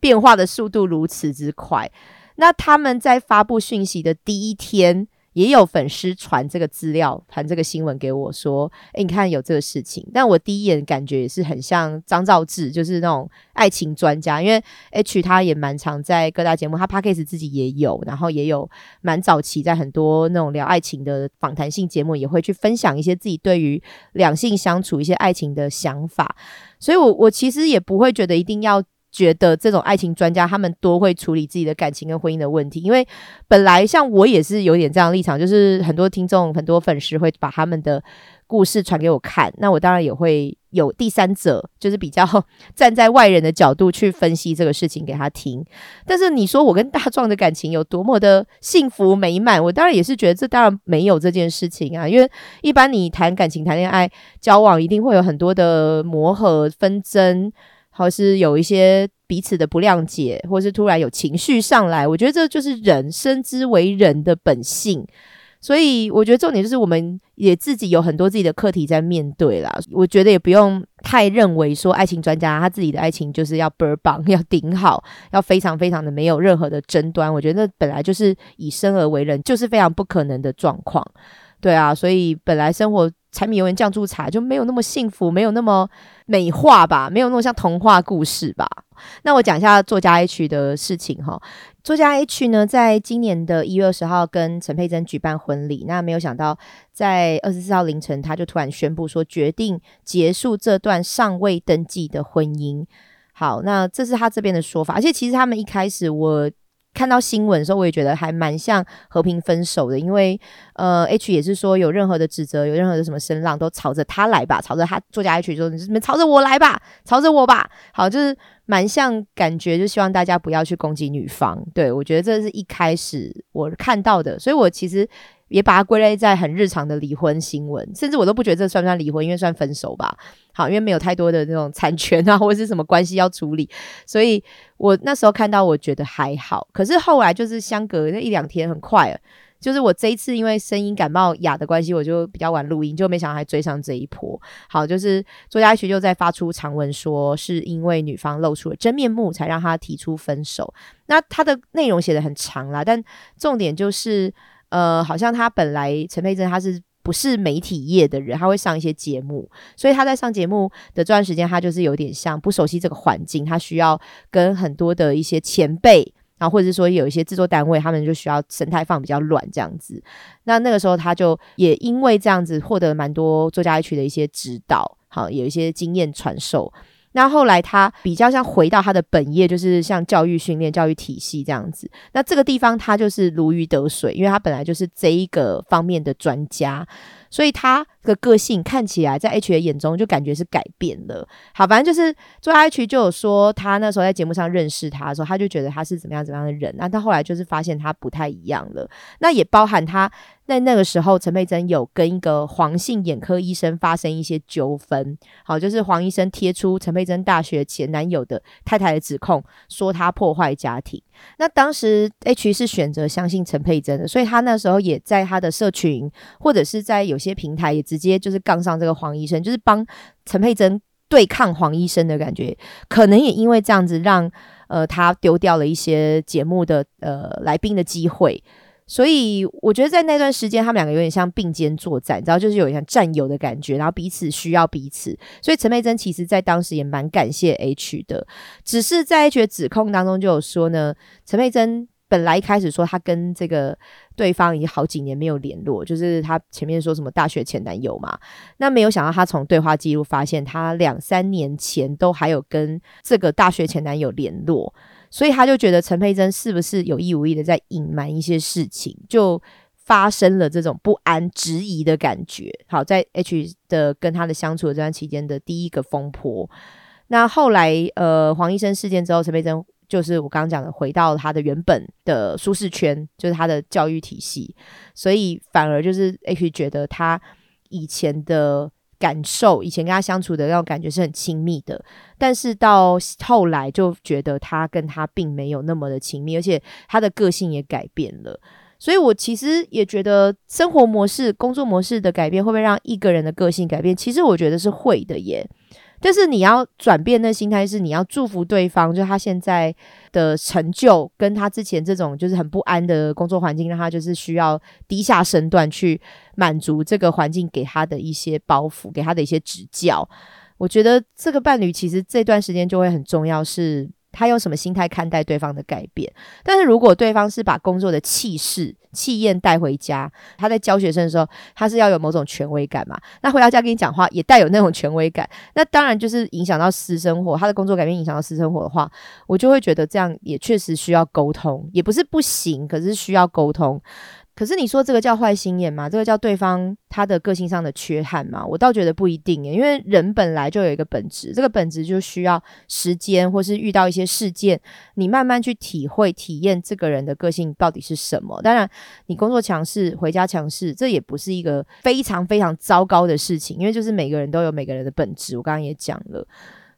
变化的速度如此之快，那他们在发布讯息的第一天，也有粉丝传这个资料，传这个新闻给我，说：“诶，你看有这个事情。”但我第一眼感觉也是很像张兆志，就是那种爱情专家，因为 H 他也蛮常在各大节目，他 p a c k a g e 自己也有，然后也有蛮早期在很多那种聊爱情的访谈性节目，也会去分享一些自己对于两性相处一些爱情的想法，所以我我其实也不会觉得一定要。觉得这种爱情专家，他们多会处理自己的感情跟婚姻的问题，因为本来像我也是有点这样立场，就是很多听众、很多粉丝会把他们的故事传给我看，那我当然也会有第三者，就是比较 站在外人的角度去分析这个事情给他听。但是你说我跟大壮的感情有多么的幸福美满，我当然也是觉得这当然没有这件事情啊，因为一般你谈感情、谈恋爱、交往，一定会有很多的磨合、纷争。或是有一些彼此的不谅解，或是突然有情绪上来，我觉得这就是人生之为人的本性。所以我觉得重点就是我们也自己有很多自己的课题在面对啦。我觉得也不用太认为说爱情专家他自己的爱情就是要倍儿棒，要顶好，要非常非常的没有任何的争端。我觉得那本来就是以生而为人，就是非常不可能的状况。对啊，所以本来生活。柴米油盐酱醋茶就没有那么幸福，没有那么美化吧，没有那么像童话故事吧。那我讲一下作家 H 的事情哈。作家 H 呢，在今年的一月二十号跟陈佩珍举办婚礼，那没有想到在二十四号凌晨，他就突然宣布说决定结束这段尚未登记的婚姻。好，那这是他这边的说法，而且其实他们一开始我。看到新闻的时候，我也觉得还蛮像和平分手的，因为呃，H 也是说有任何的指责，有任何的什么声浪都朝着他来吧，朝着他作家 H 说，你们朝着我来吧，朝着我吧，好，就是蛮像感觉，就希望大家不要去攻击女方。对我觉得这是一开始我看到的，所以我其实。也把它归类在很日常的离婚新闻，甚至我都不觉得这算不算离婚，因为算分手吧。好，因为没有太多的那种产权啊，或者是什么关系要处理，所以我那时候看到，我觉得还好。可是后来就是相隔那一两天，很快，就是我这一次因为声音感冒哑的关系，我就比较晚录音，就没想到还追上这一波。好，就是作家学就在发出长文说，是因为女方露出了真面目，才让他提出分手。那他的内容写的很长啦，但重点就是。呃，好像他本来陈佩珍他是不是媒体业的人，他会上一些节目，所以他在上节目的这段时间，他就是有点像不熟悉这个环境，他需要跟很多的一些前辈，然后或者是说有一些制作单位，他们就需要神态放比较软这样子。那那个时候他就也因为这样子获得蛮多作家一区的一些指导，好有一些经验传授。那后来他比较像回到他的本业，就是像教育训练、教育体系这样子。那这个地方他就是如鱼得水，因为他本来就是这一个方面的专家。所以他的个性看起来在 H 的眼中就感觉是改变了。好，反正就是做 H 就有说他那时候在节目上认识他的时候，他就觉得他是怎么样怎么样的人。那他后来就是发现他不太一样了。那也包含他在那个时候，陈佩珍有跟一个黄姓眼科医生发生一些纠纷。好，就是黄医生贴出陈佩珍大学前男友的太太的指控，说他破坏家庭。那当时 H 是选择相信陈佩珍的，所以他那时候也在他的社群或者是在有些平台也直接就是杠上这个黄医生，就是帮陈佩珍对抗黄医生的感觉。可能也因为这样子，让呃他丢掉了一些节目的呃来宾的机会。所以我觉得在那段时间，他们两个有点像并肩作战，你知道，就是有点像战友的感觉，然后彼此需要彼此。所以陈佩珍其实在当时也蛮感谢 H 的，只是在 H 的指控当中就有说呢，陈佩珍本来一开始说他跟这个对方已经好几年没有联络，就是他前面说什么大学前男友嘛，那没有想到他从对话记录发现他两三年前都还有跟这个大学前男友联络，所以他就觉得陈佩珍是不是有意无意的在隐瞒一些事情，就发生了这种不安、质疑的感觉。好，在 H 的跟他的相处的这段期间的第一个风波，那后来呃黄医生事件之后，陈佩珍。就是我刚刚讲的，回到他的原本的舒适圈，就是他的教育体系，所以反而就是 H 觉得他以前的感受，以前跟他相处的那种感觉是很亲密的，但是到后来就觉得他跟他并没有那么的亲密，而且他的个性也改变了。所以我其实也觉得生活模式、工作模式的改变会不会让一个人的个性改变？其实我觉得是会的耶。但是你要转变的心态是，你要祝福对方，就他现在的成就，跟他之前这种就是很不安的工作环境，让他就是需要低下身段去满足这个环境给他的一些包袱，给他的一些指教。我觉得这个伴侣其实这段时间就会很重要，是。他用什么心态看待对方的改变？但是如果对方是把工作的气势、气焰带回家，他在教学生的时候，他是要有某种权威感嘛？那回到家跟你讲话也带有那种权威感，那当然就是影响到私生活。他的工作改变影响到私生活的话，我就会觉得这样也确实需要沟通，也不是不行，可是需要沟通。可是你说这个叫坏心眼吗？这个叫对方他的个性上的缺憾吗？我倒觉得不一定，因为人本来就有一个本质，这个本质就需要时间，或是遇到一些事件，你慢慢去体会、体验这个人的个性到底是什么。当然，你工作强势，回家强势，这也不是一个非常非常糟糕的事情，因为就是每个人都有每个人的本质。我刚刚也讲了。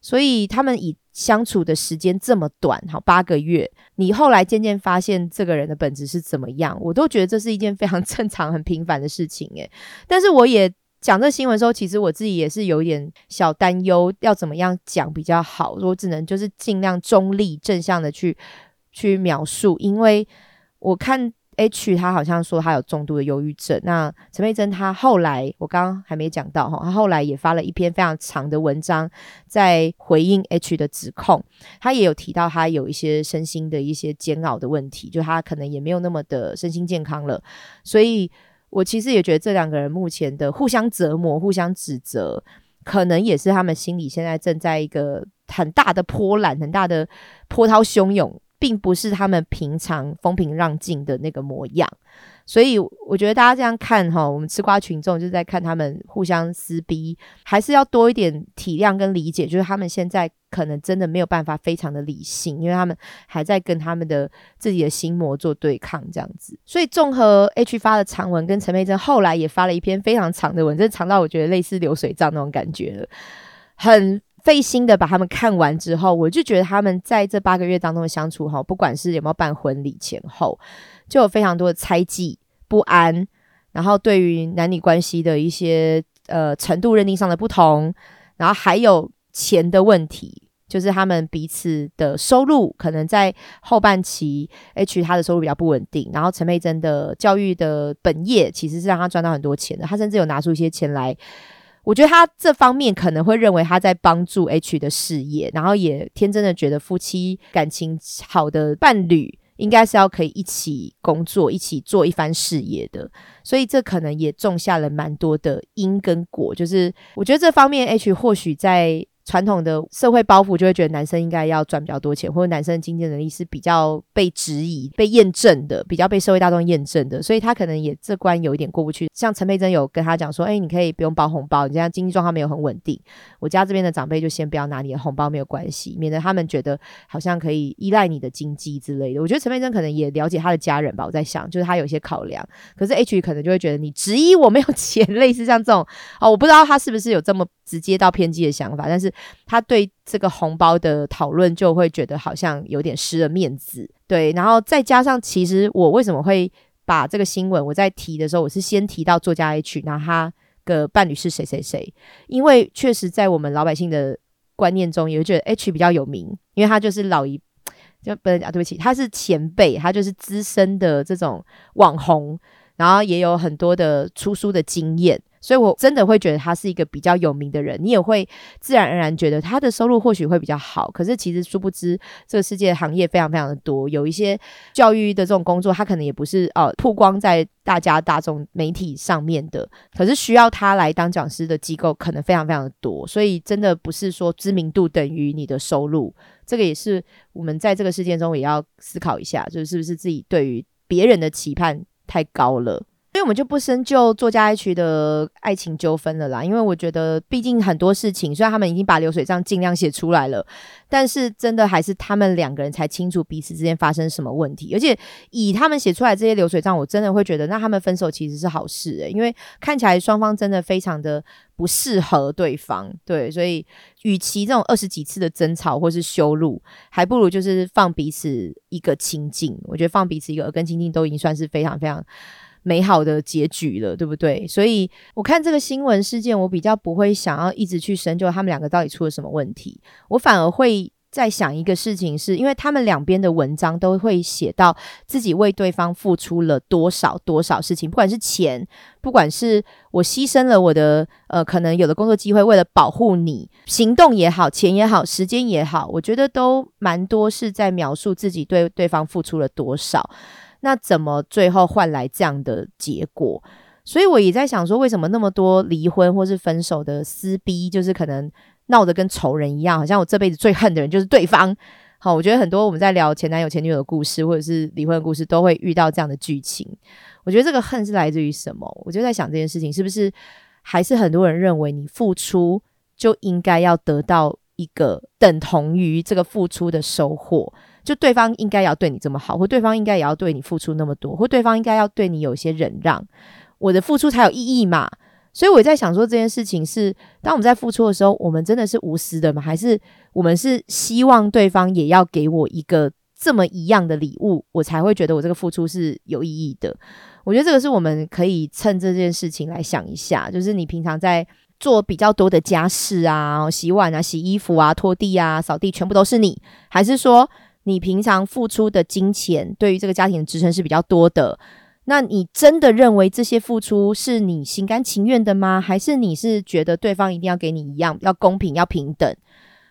所以他们以相处的时间这么短，好八个月，你后来渐渐发现这个人的本质是怎么样，我都觉得这是一件非常 正常、很平凡的事情，诶，但是我也讲这新闻的时候，其实我自己也是有一点小担忧，要怎么样讲比较好，我只能就是尽量中立、正向的去去描述，因为我看。H 他好像说他有重度的忧郁症。那陈佩珍他后来我刚刚还没讲到哈，他后来也发了一篇非常长的文章，在回应 H 的指控。他也有提到他有一些身心的一些煎熬的问题，就他可能也没有那么的身心健康了。所以我其实也觉得这两个人目前的互相折磨、互相指责，可能也是他们心里现在正在一个很大的波澜、很大的波涛汹涌。并不是他们平常风平浪静的那个模样，所以我觉得大家这样看哈，我们吃瓜群众就在看他们互相撕逼，还是要多一点体谅跟理解，就是他们现在可能真的没有办法非常的理性，因为他们还在跟他们的自己的心魔做对抗这样子。所以综合 H 发的长文跟陈佩珍后来也发了一篇非常长的文，真长到我觉得类似流水账那种感觉了，很。费心的把他们看完之后，我就觉得他们在这八个月当中的相处，哈，不管是有没有办婚礼前后，就有非常多的猜忌、不安，然后对于男女关系的一些呃程度认定上的不同，然后还有钱的问题，就是他们彼此的收入可能在后半期，H 他的收入比较不稳定，然后陈佩珍的教育的本业其实是让他赚到很多钱的，他甚至有拿出一些钱来。我觉得他这方面可能会认为他在帮助 H 的事业，然后也天真的觉得夫妻感情好的伴侣应该是要可以一起工作、一起做一番事业的，所以这可能也种下了蛮多的因跟果。就是我觉得这方面 H 或许在。传统的社会包袱就会觉得男生应该要赚比较多钱，或者男生的经济能力是比较被质疑、被验证的，比较被社会大众验证的，所以他可能也这关有一点过不去。像陈佩珍有跟他讲说：“哎，你可以不用包红包，你现在经济状况没有很稳定，我家这边的长辈就先不要拿你的红包，没有关系，免得他们觉得好像可以依赖你的经济之类的。”我觉得陈佩珍可能也了解他的家人吧，我在想，就是他有些考量。可是 H 可能就会觉得你质疑我没有钱，类似像这种哦，我不知道他是不是有这么直接到偏激的想法，但是。他对这个红包的讨论就会觉得好像有点失了面子，对，然后再加上其实我为什么会把这个新闻我在提的时候，我是先提到作家 H，然后他的伴侣是谁谁谁，因为确实在我们老百姓的观念中，也会觉得 H 比较有名，因为他就是老一，就不能讲对不起，他是前辈，他就是资深的这种网红，然后也有很多的出书的经验。所以我真的会觉得他是一个比较有名的人，你也会自然而然觉得他的收入或许会比较好。可是其实殊不知，这个世界行业非常非常的多，有一些教育的这种工作，他可能也不是哦曝光在大家大众媒体上面的，可是需要他来当讲师的机构可能非常非常的多，所以真的不是说知名度等于你的收入，这个也是我们在这个事件中也要思考一下，就是不是自己对于别人的期盼太高了。所以我们就不深究作家 H 的爱情纠纷了啦，因为我觉得，毕竟很多事情，虽然他们已经把流水账尽量写出来了，但是真的还是他们两个人才清楚彼此之间发生什么问题。而且以他们写出来这些流水账，我真的会觉得，那他们分手其实是好事诶，因为看起来双方真的非常的不适合对方。对，所以与其这种二十几次的争吵或是羞辱，还不如就是放彼此一个清净。我觉得放彼此一个耳根清净，都已经算是非常非常。美好的结局了，对不对？所以我看这个新闻事件，我比较不会想要一直去深究他们两个到底出了什么问题，我反而会在想一个事情，是因为他们两边的文章都会写到自己为对方付出了多少多少事情，不管是钱，不管是我牺牲了我的呃可能有的工作机会，为了保护你，行动也好，钱也好，时间也好，我觉得都蛮多是在描述自己对对方付出了多少。那怎么最后换来这样的结果？所以我也在想说，为什么那么多离婚或是分手的撕逼，就是可能闹得跟仇人一样，好像我这辈子最恨的人就是对方。好，我觉得很多我们在聊前男友前女友的故事，或者是离婚的故事，都会遇到这样的剧情。我觉得这个恨是来自于什么？我就在想这件事情，是不是还是很多人认为你付出就应该要得到一个等同于这个付出的收获？就对方应该要对你这么好，或对方应该也要对你付出那么多，或对方应该要对你有些忍让，我的付出才有意义嘛？所以我在想说，这件事情是当我们在付出的时候，我们真的是无私的吗？还是我们是希望对方也要给我一个这么一样的礼物，我才会觉得我这个付出是有意义的？我觉得这个是我们可以趁这件事情来想一下，就是你平常在做比较多的家事啊，洗碗啊、洗衣服啊、拖地啊、扫地，全部都是你，还是说？你平常付出的金钱对于这个家庭的支撑是比较多的，那你真的认为这些付出是你心甘情愿的吗？还是你是觉得对方一定要给你一样，要公平，要平等？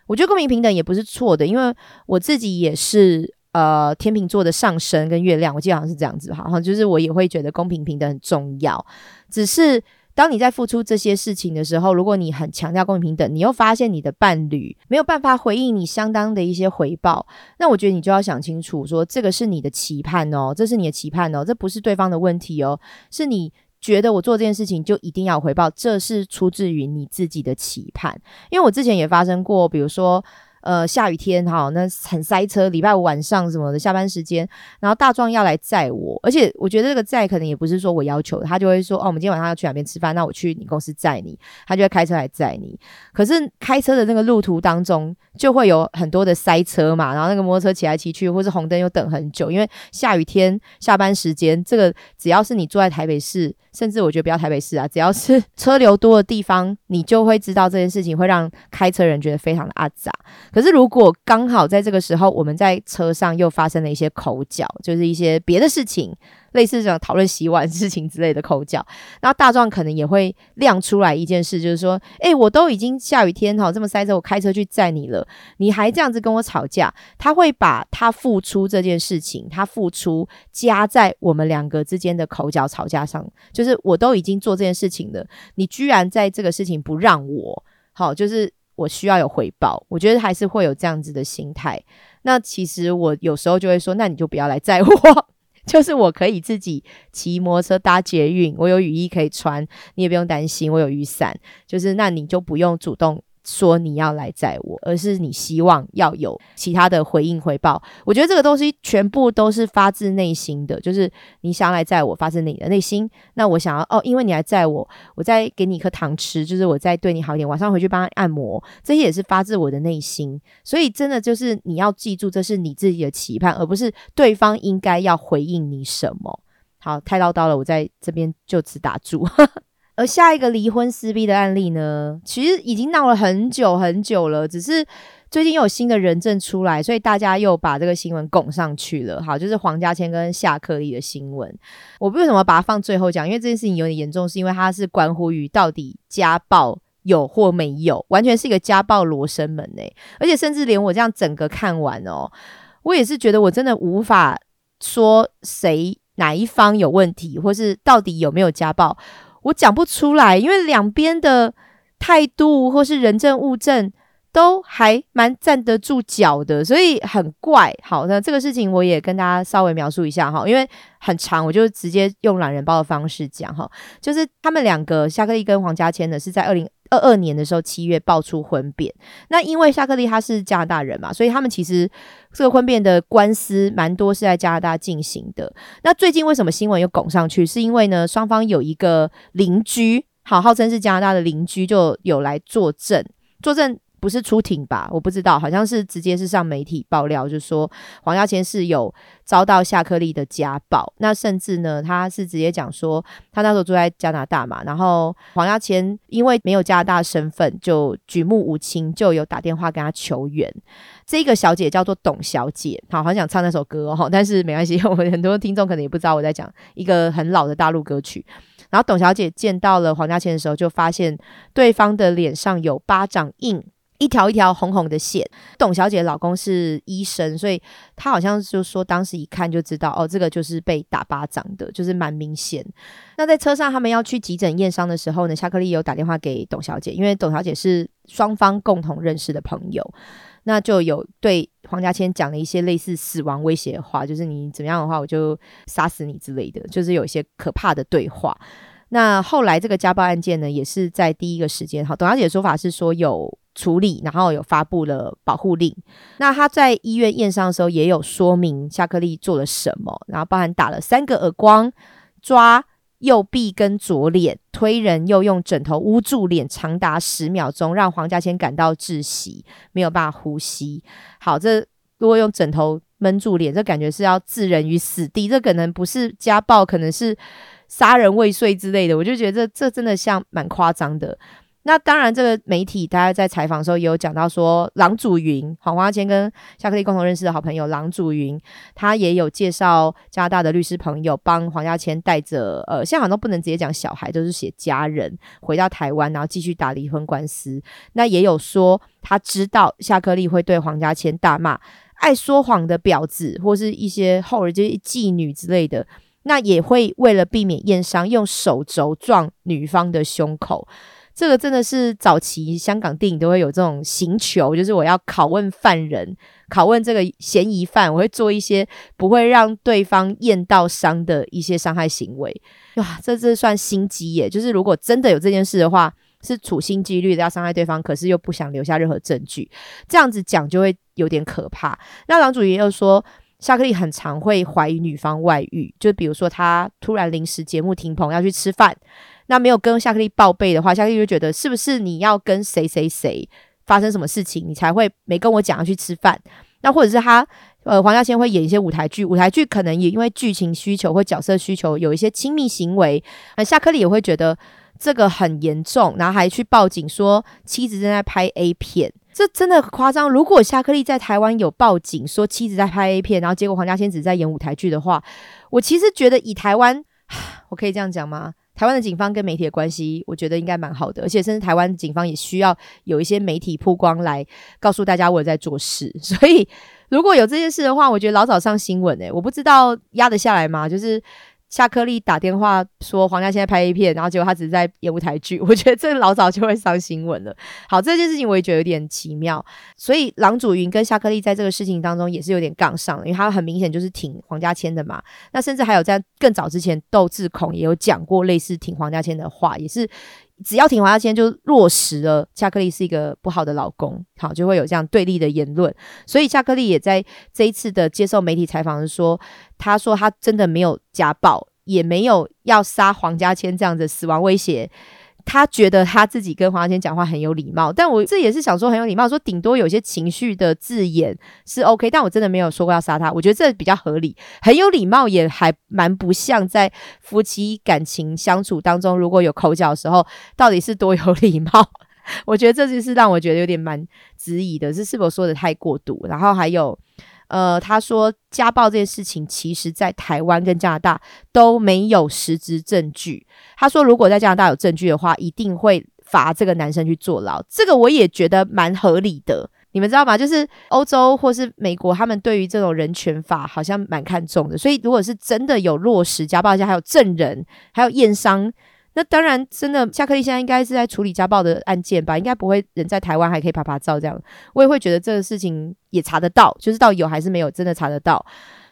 我觉得公平平等也不是错的，因为我自己也是呃天秤座的上升跟月亮，我记得好像是这样子，好像就是我也会觉得公平平等很重要，只是。当你在付出这些事情的时候，如果你很强调公平平等，你又发现你的伴侣没有办法回应你相当的一些回报，那我觉得你就要想清楚，说这个是你的期盼哦，这是你的期盼哦，这不是对方的问题哦，是你觉得我做这件事情就一定要回报，这是出自于你自己的期盼。因为我之前也发生过，比如说。呃，下雨天哈，那很塞车。礼拜五晚上什么的，下班时间，然后大壮要来载我，而且我觉得这个载可能也不是说我要求的，他就会说哦，我们今天晚上要去哪边吃饭，那我去你公司载你，他就会开车来载你。可是开车的那个路途当中，就会有很多的塞车嘛，然后那个摩托车骑来骑去，或是红灯又等很久，因为下雨天下班时间，这个只要是你住在台北市，甚至我觉得不要台北市啊，只要是车流多的地方，你就会知道这件事情会让开车人觉得非常的阿杂。可是，如果刚好在这个时候，我们在车上又发生了一些口角，就是一些别的事情。类似这种讨论洗碗事情之类的口角，然后大壮可能也会亮出来一件事，就是说，哎，我都已经下雨天哈，这么塞车，我开车去载你了，你还这样子跟我吵架？他会把他付出这件事情，他付出加在我们两个之间的口角吵架上，就是我都已经做这件事情了，你居然在这个事情不让我好，就是我需要有回报，我觉得还是会有这样子的心态。那其实我有时候就会说，那你就不要来载我。就是我可以自己骑摩托车搭捷运，我有雨衣可以穿，你也不用担心，我有雨伞。就是那你就不用主动。说你要来载我，而是你希望要有其他的回应回报。我觉得这个东西全部都是发自内心的，就是你想来载我，发自你的内心。那我想要哦，因为你来载我，我再给你一颗糖吃，就是我再对你好一点，晚上回去帮他按摩，这些也是发自我的内心。所以真的就是你要记住，这是你自己的期盼，而不是对方应该要回应你什么。好，太唠叨了，我在这边就此打住。而下一个离婚撕逼的案例呢，其实已经闹了很久很久了，只是最近又有新的人证出来，所以大家又把这个新闻拱上去了。好，就是黄家千跟夏克立的新闻。我为什么把它放最后讲？因为这件事情有点严重，是因为它是关乎于到底家暴有或没有，完全是一个家暴罗生门呢。而且甚至连我这样整个看完哦，我也是觉得我真的无法说谁哪一方有问题，或是到底有没有家暴，我讲不出来，因为两边的态度或是人证物证。都还蛮站得住脚的，所以很怪。好，那这个事情我也跟大家稍微描述一下哈，因为很长，我就直接用懒人包的方式讲哈。就是他们两个夏克立跟黄家千呢，是在二零二二年的时候七月爆出婚变。那因为夏克立他是加拿大人嘛，所以他们其实这个婚变的官司蛮多是在加拿大进行的。那最近为什么新闻又拱上去？是因为呢，双方有一个邻居，好，号称是加拿大的邻居，就有来作证，作证。不是出庭吧？我不知道，好像是直接是上媒体爆料，就说黄家千是有遭到夏克立的家暴。那甚至呢，他是直接讲说，他那时候住在加拿大嘛，然后黄家千因为没有加拿大身份，就举目无亲，就有打电话跟他求援。这个小姐叫做董小姐，好，很想唱那首歌哦，但是没关系，我们很多听众可能也不知道我在讲一个很老的大陆歌曲。然后董小姐见到了黄家千的时候，就发现对方的脸上有巴掌印。一条一条红红的线，董小姐老公是医生，所以她好像就说当时一看就知道，哦，这个就是被打巴掌的，就是蛮明显。那在车上他们要去急诊验伤的时候呢，夏克立有打电话给董小姐，因为董小姐是双方共同认识的朋友，那就有对黄家千讲了一些类似死亡威胁的话，就是你怎么样的话，我就杀死你之类的，就是有一些可怕的对话。那后来这个家暴案件呢，也是在第一个时间，好，董小姐的说法是说有。处理，然后有发布了保护令。那他在医院验伤的时候，也有说明夏克立做了什么，然后包含打了三个耳光，抓右臂跟左脸，推人又用枕头捂住脸长达十秒钟，让黄家千感到窒息，没有办法呼吸。好，这如果用枕头闷住脸，这感觉是要置人于死地，这可能不是家暴，可能是杀人未遂之类的。我就觉得这真的像蛮夸张的。那当然，这个媒体大家在采访的时候也有讲到说，郎祖云黄华谦跟夏克立共同认识的好朋友郎祖云，他也有介绍加拿大的律师朋友帮黄家千带着，呃，现在好像都不能直接讲小孩，都是写家人回到台湾，然后继续打离婚官司。那也有说他知道夏克立会对黄家千大骂爱说谎的婊子，或是一些后人就是妓女之类的，那也会为了避免验伤，用手肘撞女方的胸口。这个真的是早期香港电影都会有这种刑求，就是我要拷问犯人，拷问这个嫌疑犯，我会做一些不会让对方验到伤的一些伤害行为。哇，这这算心机耶！就是如果真的有这件事的话，是处心积虑的要伤害对方，可是又不想留下任何证据，这样子讲就会有点可怕。那郎主也又说，夏克立很常会怀疑女方外遇，就比如说他突然临时节目停棚要去吃饭。那没有跟夏克立报备的话，夏克立就觉得是不是你要跟谁谁谁发生什么事情，你才会没跟我讲要去吃饭？那或者是他呃黄家千会演一些舞台剧，舞台剧可能也因为剧情需求或角色需求有一些亲密行为，那夏克立也会觉得这个很严重，然后还去报警说妻子正在拍 A 片，这真的夸张。如果夏克立在台湾有报警说妻子在拍 A 片，然后结果黄家千只在演舞台剧的话，我其实觉得以台湾，我可以这样讲吗？台湾的警方跟媒体的关系，我觉得应该蛮好的，而且甚至台湾警方也需要有一些媒体曝光来告诉大家我在做事。所以如果有这件事的话，我觉得老早上新闻诶，我不知道压得下来吗？就是。夏克立打电话说黄家现在拍 A 片，然后结果他只是在演舞台剧。我觉得这老早就会上新闻了。好，这件事情我也觉得有点奇妙。所以郎祖云跟夏克立在这个事情当中也是有点杠上了，因为他很明显就是挺黄家千的嘛。那甚至还有在更早之前，窦智孔也有讲过类似挺黄家千的话，也是只要挺黄家千就落实了夏克立是一个不好的老公，好就会有这样对立的言论。所以夏克立也在这一次的接受媒体采访时说。他说他真的没有家暴，也没有要杀黄家千这样的死亡威胁。他觉得他自己跟黄家千讲话很有礼貌，但我这也是想说很有礼貌，说顶多有些情绪的字眼是 OK，但我真的没有说过要杀他。我觉得这比较合理，很有礼貌，也还蛮不像在夫妻感情相处当中如果有口角的时候，到底是多有礼貌。我觉得这就是让我觉得有点蛮质疑的，是是否说的太过度？然后还有，呃，他说家暴这件事情，其实在台湾跟加拿大都没有实质证据。他说，如果在加拿大有证据的话，一定会罚这个男生去坐牢。这个我也觉得蛮合理的。你们知道吗？就是欧洲或是美国，他们对于这种人权法好像蛮看重的。所以，如果是真的有落实家暴，家还有证人，还有验伤。那当然，真的夏克立现在应该是在处理家暴的案件吧？应该不会人在台湾还可以拍拍照这样。我也会觉得这个事情也查得到，就是到有还是没有，真的查得到。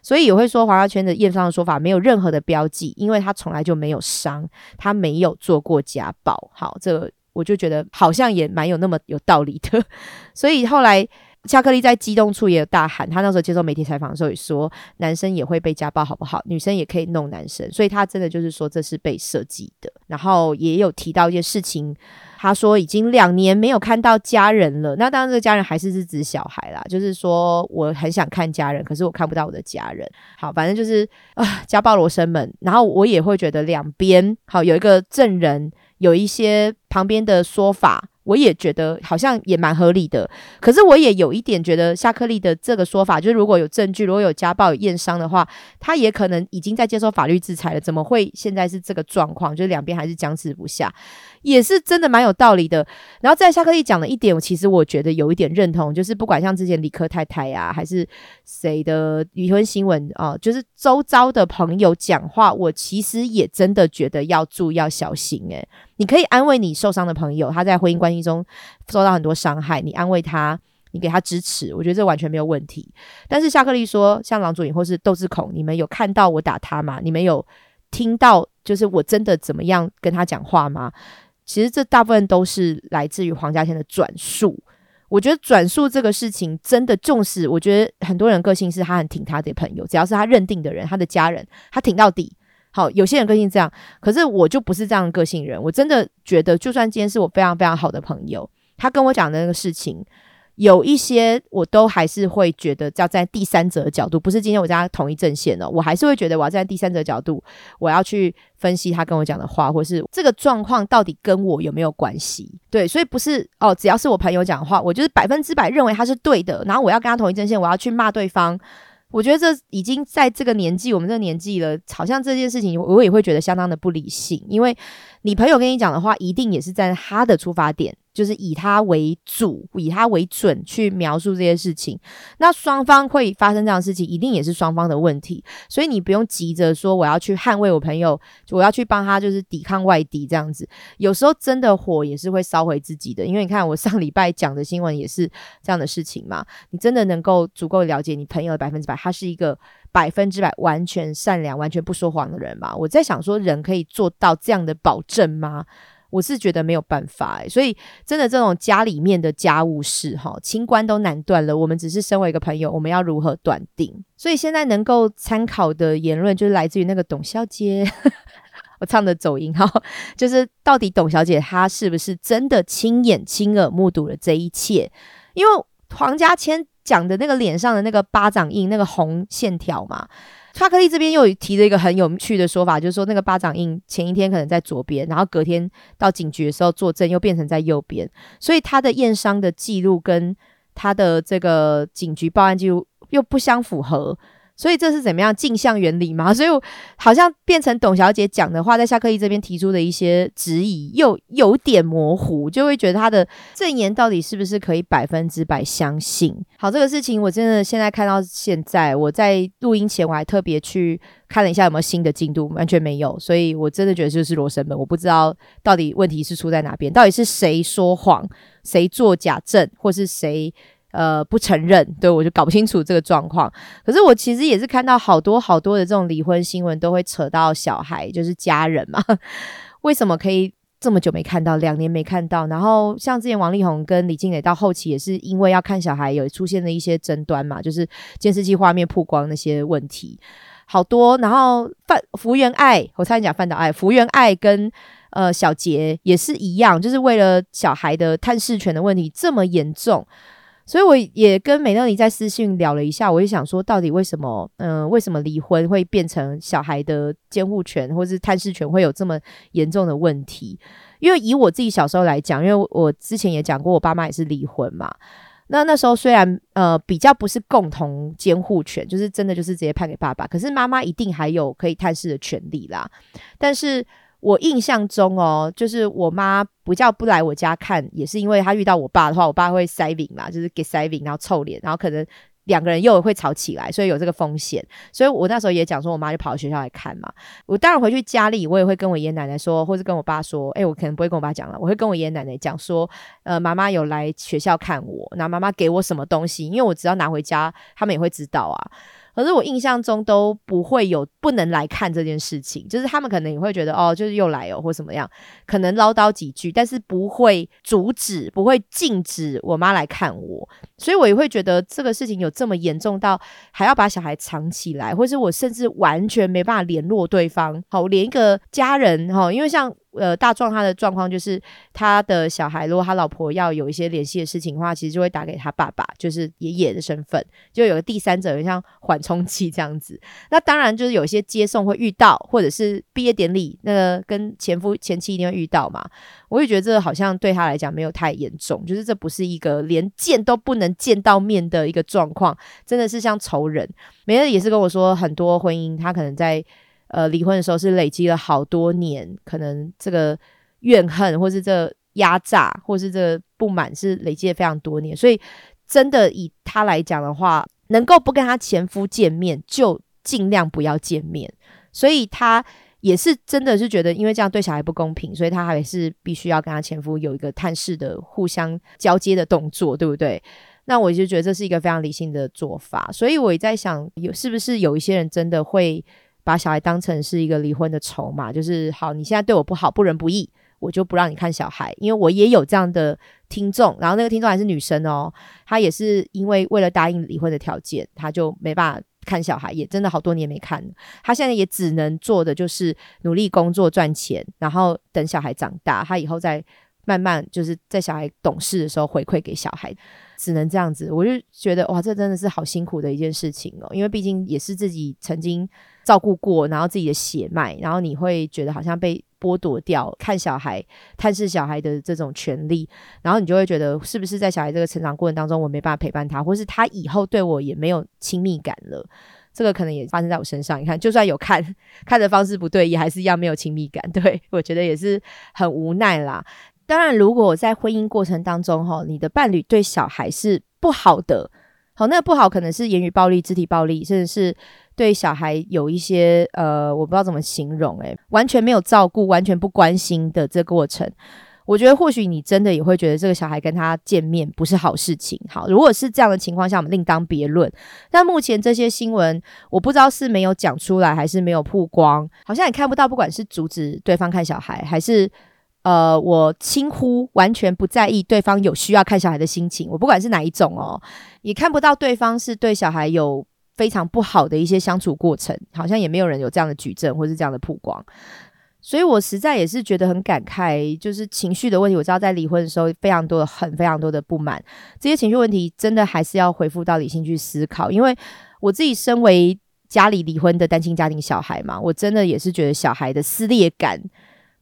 所以也会说黄家圈的验伤的说法没有任何的标记，因为他从来就没有伤，他没有做过家暴。好，这个我就觉得好像也蛮有那么有道理的。所以后来。巧克力在激动处也有大喊，他那时候接受媒体采访的时候也说，男生也会被家暴，好不好？女生也可以弄男生，所以他真的就是说这是被设计的。然后也有提到一件事情，他说已经两年没有看到家人了。那当然，这个家人还是是指小孩啦，就是说我很想看家人，可是我看不到我的家人。好，反正就是啊，家暴罗生门。然后我也会觉得两边好有一个证人，有一些旁边的说法。我也觉得好像也蛮合理的，可是我也有一点觉得夏克利的这个说法，就是如果有证据，如果有家暴、有验伤的话，他也可能已经在接受法律制裁了，怎么会现在是这个状况？就是两边还是僵持不下，也是真的蛮有道理的。然后在夏克利讲了一点，其实我觉得有一点认同，就是不管像之前李克太太呀，还是谁的离婚新闻啊，就是周遭的朋友讲话，我其实也真的觉得要注意要小心诶。你可以安慰你受伤的朋友，他在婚姻关系中受到很多伤害，你安慰他，你给他支持，我觉得这完全没有问题。但是夏克利说，像郎祖颖或是窦志孔，你们有看到我打他吗？你们有听到就是我真的怎么样跟他讲话吗？其实这大部分都是来自于黄家天的转述。我觉得转述这个事情真的重视，我觉得很多人个性是他很挺他的朋友，只要是他认定的人，他的家人，他挺到底。好，有些人个性这样，可是我就不是这样的个性人。我真的觉得，就算今天是我非常非常好的朋友，他跟我讲的那个事情，有一些我都还是会觉得要在第三者的角度，不是今天我家同一阵线了，我还是会觉得我要在第三者角度，我要去分析他跟我讲的话，或是这个状况到底跟我有没有关系？对，所以不是哦，只要是我朋友讲的话，我就是百分之百认为他是对的，然后我要跟他同一阵线，我要去骂对方。我觉得这已经在这个年纪，我们这个年纪了，好像这件事情我也会觉得相当的不理性，因为你朋友跟你讲的话，一定也是在他的出发点。就是以他为主，以他为准去描述这些事情。那双方会发生这样的事情，一定也是双方的问题。所以你不用急着说我要去捍卫我朋友，我要去帮他，就是抵抗外敌这样子。有时候真的火也是会烧回自己的。因为你看我上礼拜讲的新闻也是这样的事情嘛。你真的能够足够了解你朋友的百分之百，他是一个百分之百完全善良、完全不说谎的人吗？我在想说，人可以做到这样的保证吗？我是觉得没有办法，所以真的这种家里面的家务事哈，清官都难断了。我们只是身为一个朋友，我们要如何断定？所以现在能够参考的言论，就是来自于那个董小姐，我唱的走音哈，就是到底董小姐她是不是真的亲眼亲耳目睹了这一切？因为黄家千讲的那个脸上的那个巴掌印，那个红线条嘛。帕克利这边又提了一个很有趣的说法，就是说那个巴掌印前一天可能在左边，然后隔天到警局的时候作证又变成在右边，所以他的验伤的记录跟他的这个警局报案记录又不相符合。所以这是怎么样镜像原理吗？所以好像变成董小姐讲的话，在夏克义这边提出的一些质疑又有点模糊，就会觉得他的证言到底是不是可以百分之百相信？好，这个事情我真的现在看到现在，我在录音前我还特别去看了一下有没有新的进度，完全没有，所以我真的觉得就是罗生门，我不知道到底问题是出在哪边，到底是谁说谎，谁做假证，或是谁？呃，不承认，对我就搞不清楚这个状况。可是我其实也是看到好多好多的这种离婚新闻，都会扯到小孩，就是家人嘛。为什么可以这么久没看到，两年没看到？然后像之前王力宏跟李静蕾到后期也是因为要看小孩，有出现了一些争端嘛，就是监视器画面曝光那些问题，好多。然后范福原爱，我差点讲范岛爱，福原爱跟呃小杰也是一样，就是为了小孩的探视权的问题这么严重。所以我也跟美乐妮在私信聊了一下，我就想说，到底为什么，嗯，为什么离婚会变成小孩的监护权或是探视权会有这么严重的问题？因为以我自己小时候来讲，因为我之前也讲过，我爸妈也是离婚嘛。那那时候虽然呃比较不是共同监护权，就是真的就是直接判给爸爸，可是妈妈一定还有可以探视的权利啦。但是我印象中哦，就是我妈不叫不来我家看，也是因为她遇到我爸的话，我爸会塞饼嘛，就是给塞饼，然后臭脸，然后可能。两个人又会吵起来，所以有这个风险。所以我那时候也讲说，我妈就跑到学校来看嘛。我当然回去家里，我也会跟我爷爷奶奶说，或者跟我爸说。哎，我可能不会跟我爸讲了，我会跟我爷爷奶奶讲说，呃，妈妈有来学校看我，那妈妈给我什么东西，因为我只要拿回家，他们也会知道啊。可是我印象中都不会有不能来看这件事情，就是他们可能也会觉得哦，就是又来哦，或怎么样，可能唠叨几句，但是不会阻止，不会禁止我妈来看我，所以我也会觉得这个事情有这么严重到还要把小孩藏起来，或者我甚至完全没办法联络对方，好，连一个家人哈，因为像。呃，大壮他的状况就是他的小孩，如果他老婆要有一些联系的事情的话，其实就会打给他爸爸，就是爷爷的身份，就有个第三者，像缓冲器这样子。那当然就是有些接送会遇到，或者是毕业典礼，那个跟前夫前妻一定会遇到嘛。我也觉得这好像对他来讲没有太严重，就是这不是一个连见都不能见到面的一个状况，真的是像仇人。梅人也是跟我说，很多婚姻他可能在。呃，离婚的时候是累积了好多年，可能这个怨恨，或是这压榨，或是这不满，是累积了非常多年。所以，真的以他来讲的话，能够不跟他前夫见面，就尽量不要见面。所以他也是真的是觉得，因为这样对小孩不公平，所以他还是必须要跟他前夫有一个探视的、互相交接的动作，对不对？那我就觉得这是一个非常理性的做法。所以我也在想，有是不是有一些人真的会。把小孩当成是一个离婚的筹码，就是好，你现在对我不好，不仁不义，我就不让你看小孩。因为我也有这样的听众，然后那个听众还是女生哦，她也是因为为了答应离婚的条件，她就没办法看小孩，也真的好多年没看了。她现在也只能做的就是努力工作赚钱，然后等小孩长大，她以后再慢慢就是在小孩懂事的时候回馈给小孩。只能这样子，我就觉得哇，这真的是好辛苦的一件事情哦。因为毕竟也是自己曾经照顾过，然后自己的血脉，然后你会觉得好像被剥夺掉看小孩、探视小孩的这种权利，然后你就会觉得是不是在小孩这个成长过程当中，我没办法陪伴他，或是他以后对我也没有亲密感了。这个可能也发生在我身上。你看，就算有看看的方式不对，也还是一样没有亲密感。对我觉得也是很无奈啦。当然，如果在婚姻过程当中，哈，你的伴侣对小孩是不好的，好，那不好可能是言语暴力、肢体暴力，甚至是对小孩有一些呃，我不知道怎么形容，诶，完全没有照顾、完全不关心的这个过程，我觉得或许你真的也会觉得这个小孩跟他见面不是好事情。好，如果是这样的情况下，我们另当别论。但目前这些新闻，我不知道是没有讲出来，还是没有曝光，好像也看不到，不管是阻止对方看小孩，还是。呃，我轻忽，完全不在意对方有需要看小孩的心情。我不管是哪一种哦，也看不到对方是对小孩有非常不好的一些相处过程，好像也没有人有这样的举证或是这样的曝光。所以我实在也是觉得很感慨，就是情绪的问题。我知道在离婚的时候，非常多的很，非常多的不满，这些情绪问题真的还是要回复到理性去思考。因为我自己身为家里离婚的单亲家庭小孩嘛，我真的也是觉得小孩的撕裂感。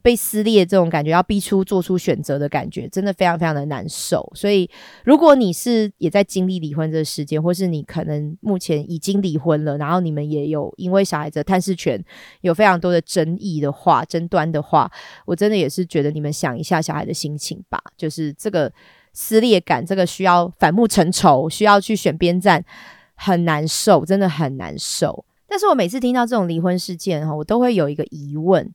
被撕裂这种感觉，要逼出做出选择的感觉，真的非常非常的难受。所以，如果你是也在经历离婚这个时间，或是你可能目前已经离婚了，然后你们也有因为小孩子探视权有非常多的争议的话、争端的话，我真的也是觉得你们想一下小孩的心情吧。就是这个撕裂感，这个需要反目成仇，需要去选边站，很难受，真的很难受。但是我每次听到这种离婚事件哈，我都会有一个疑问。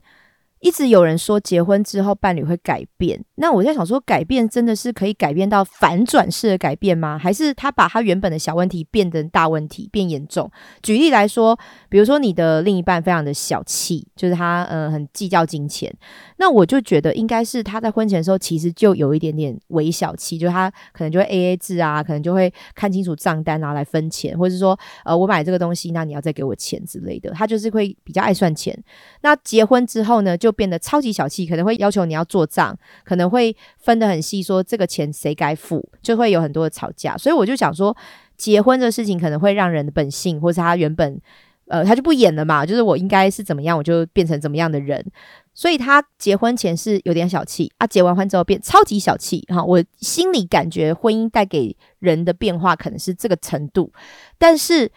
一直有人说结婚之后伴侣会改变，那我在想说，改变真的是可以改变到反转式的改变吗？还是他把他原本的小问题变成大问题，变严重？举例来说，比如说你的另一半非常的小气，就是他呃很计较金钱，那我就觉得应该是他在婚前的时候其实就有一点点微小气，就是他可能就会 A A 制啊，可能就会看清楚账单拿来分钱，或者是说呃我买这个东西，那你要再给我钱之类的，他就是会比较爱算钱。那结婚之后呢，就变得超级小气，可能会要求你要做账，可能会分得很细，说这个钱谁该付，就会有很多的吵架。所以我就想说，结婚这事情可能会让人的本性，或是他原本。呃，他就不演了嘛，就是我应该是怎么样，我就变成怎么样的人。所以他结婚前是有点小气啊，结完婚之后变超级小气哈。我心里感觉婚姻带给人的变化可能是这个程度，但是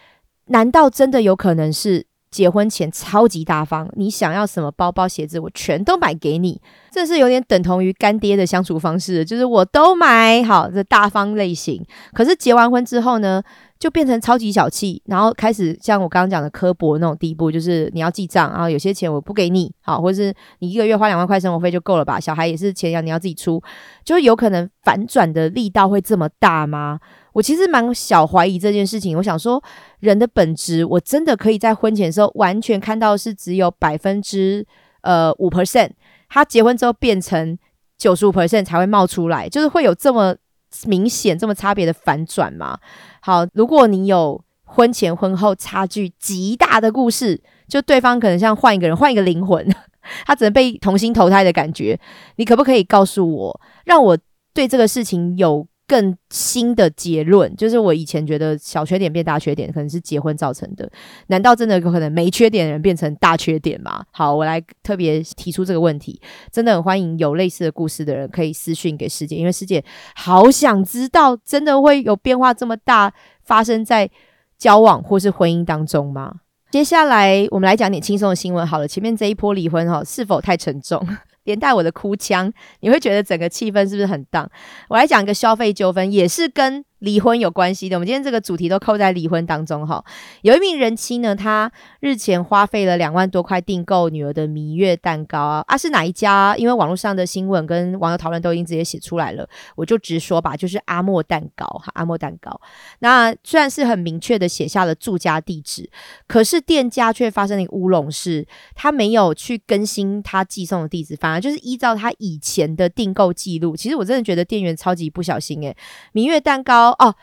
难道真的有可能是结婚前超级大方？你想要什么包包、鞋子，我全都买给你，这是有点等同于干爹的相处方式，就是我都买好的大方类型。可是结完婚之后呢？就变成超级小气，然后开始像我刚刚讲的刻薄那种地步，就是你要记账，然后有些钱我不给你，好，或者是你一个月花两万块生活费就够了吧？小孩也是钱要你要自己出，就有可能反转的力道会这么大吗？我其实蛮小怀疑这件事情。我想说，人的本质，我真的可以在婚前的时候完全看到是只有百分之呃五 percent，他结婚之后变成九十五 percent 才会冒出来，就是会有这么。明显这么差别的反转吗？好，如果你有婚前婚后差距极大的故事，就对方可能像换一个人，换一个灵魂，他只能被重新投胎的感觉，你可不可以告诉我，让我对这个事情有？更新的结论就是，我以前觉得小缺点变大缺点，可能是结婚造成的。难道真的有可能没缺点的人变成大缺点吗？好，我来特别提出这个问题。真的很欢迎有类似的故事的人可以私讯给师姐，因为师姐好想知道，真的会有变化这么大发生在交往或是婚姻当中吗？接下来我们来讲点轻松的新闻。好了，前面这一波离婚哈，是否太沉重？连带我的哭腔，你会觉得整个气氛是不是很荡？我来讲一个消费纠纷，也是跟。离婚有关系的，我们今天这个主题都扣在离婚当中哈。有一名人妻呢，她日前花费了两万多块订购女儿的蜜月蛋糕啊，啊是哪一家？因为网络上的新闻跟网友讨论都已经直接写出来了，我就直说吧，就是阿莫蛋糕哈，阿莫蛋糕。那虽然是很明确的写下了住家地址，可是店家却发生了一个乌龙，事他没有去更新他寄送的地址，反而就是依照他以前的订购记录。其实我真的觉得店员超级不小心诶，蜜月蛋糕。哦，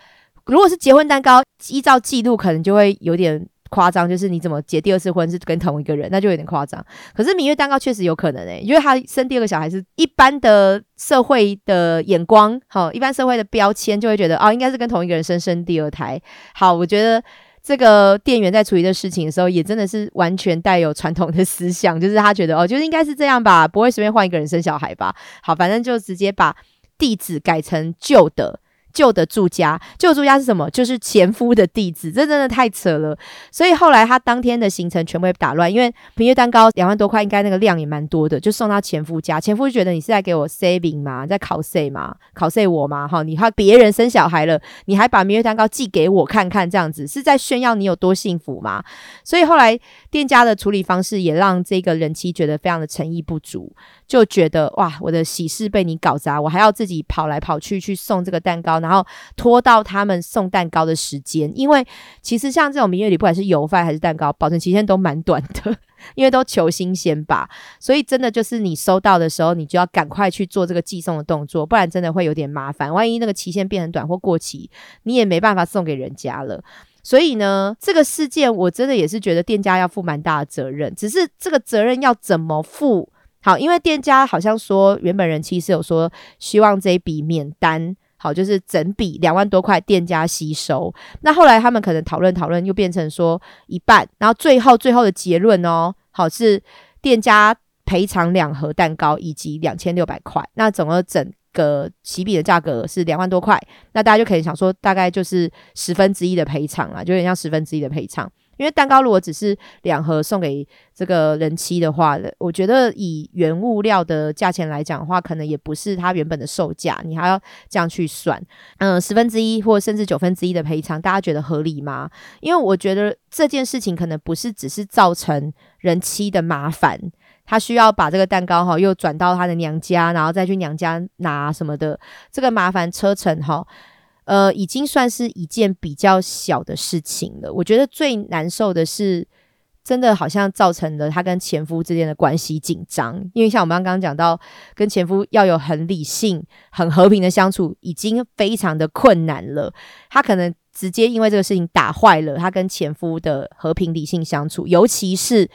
如果是结婚蛋糕，依照记录可能就会有点夸张，就是你怎么结第二次婚是跟同一个人，那就有点夸张。可是蜜月蛋糕确实有可能诶，因为他生第二个小孩是一般的社会的眼光，好，一般社会的标签就会觉得哦，应该是跟同一个人生生第二胎。好，我觉得这个店员在处理这事情的时候，也真的是完全带有传统的思想，就是他觉得哦，就是应该是这样吧，不会随便换一个人生小孩吧。好，反正就直接把地址改成旧的。旧的住家，旧住家是什么？就是前夫的地址，这真的太扯了。所以后来他当天的行程全部被打乱，因为平月蛋糕两万多块，应该那个量也蛮多的，就送到前夫家。前夫就觉得你是在给我 saving 吗？在考 s a 吗？考 s a 我吗？哈，你还别人生小孩了，你还把明月蛋糕寄给我看看，这样子是在炫耀你有多幸福吗？所以后来店家的处理方式也让这个人妻觉得非常的诚意不足，就觉得哇，我的喜事被你搞砸，我还要自己跑来跑去去送这个蛋糕。然后拖到他们送蛋糕的时间，因为其实像这种明月礼，不管是油饭还是蛋糕，保存期限都蛮短的，因为都求新鲜吧。所以真的就是你收到的时候，你就要赶快去做这个寄送的动作，不然真的会有点麻烦。万一那个期限变很短或过期，你也没办法送给人家了。所以呢，这个事件我真的也是觉得店家要负蛮大的责任，只是这个责任要怎么负？好，因为店家好像说原本人其实有说希望这一笔免单。好，就是整笔两万多块，店家吸收。那后来他们可能讨论讨论，又变成说一半，然后最后最后的结论哦，好是店家赔偿两盒蛋糕以及两千六百块。那整个整个起笔的价格是两万多块，那大家就可以想说，大概就是十分之一的赔偿啊，就有点像十分之一的赔偿。因为蛋糕如果只是两盒送给这个人妻的话，我觉得以原物料的价钱来讲的话，可能也不是它原本的售价，你还要这样去算。嗯，十分之一或甚至九分之一的赔偿，大家觉得合理吗？因为我觉得这件事情可能不是只是造成人妻的麻烦，他需要把这个蛋糕哈又转到他的娘家，然后再去娘家拿什么的，这个麻烦车程哈。呃，已经算是一件比较小的事情了。我觉得最难受的是，真的好像造成了他跟前夫之间的关系紧张。因为像我们刚刚讲到，跟前夫要有很理性、很和平的相处，已经非常的困难了。他可能直接因为这个事情打坏了他跟前夫的和平理性相处，尤其是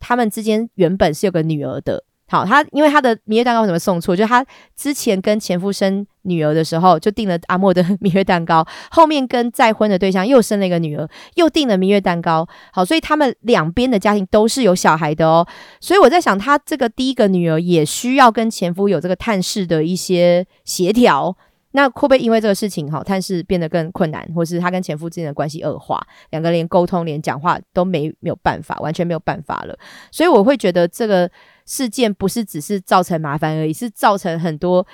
他们之间原本是有个女儿的。好，他因为他的蜜月蛋糕为什么送错？就他之前跟前夫生女儿的时候就订了阿莫的 蜜月蛋糕，后面跟再婚的对象又生了一个女儿，又订了蜜月蛋糕。好，所以他们两边的家庭都是有小孩的哦。所以我在想，他这个第一个女儿也需要跟前夫有这个探视的一些协调。那会不会因为这个事情，哈，探视变得更困难，或是他跟前夫之间的关系恶化，两个连沟通、连讲话都没没有办法，完全没有办法了。所以我会觉得这个事件不是只是造成麻烦而已，是造成很多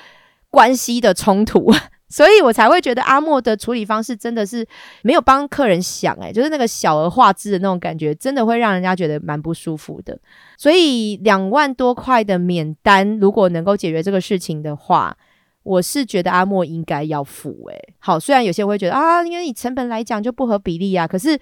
关系的冲突，所以我才会觉得阿莫的处理方式真的是没有帮客人想，诶，就是那个小而化之的那种感觉，真的会让人家觉得蛮不舒服的。所以两万多块的免单，如果能够解决这个事情的话。我是觉得阿莫应该要付诶，好，虽然有些人会觉得啊，因为以成本来讲就不合比例啊，可是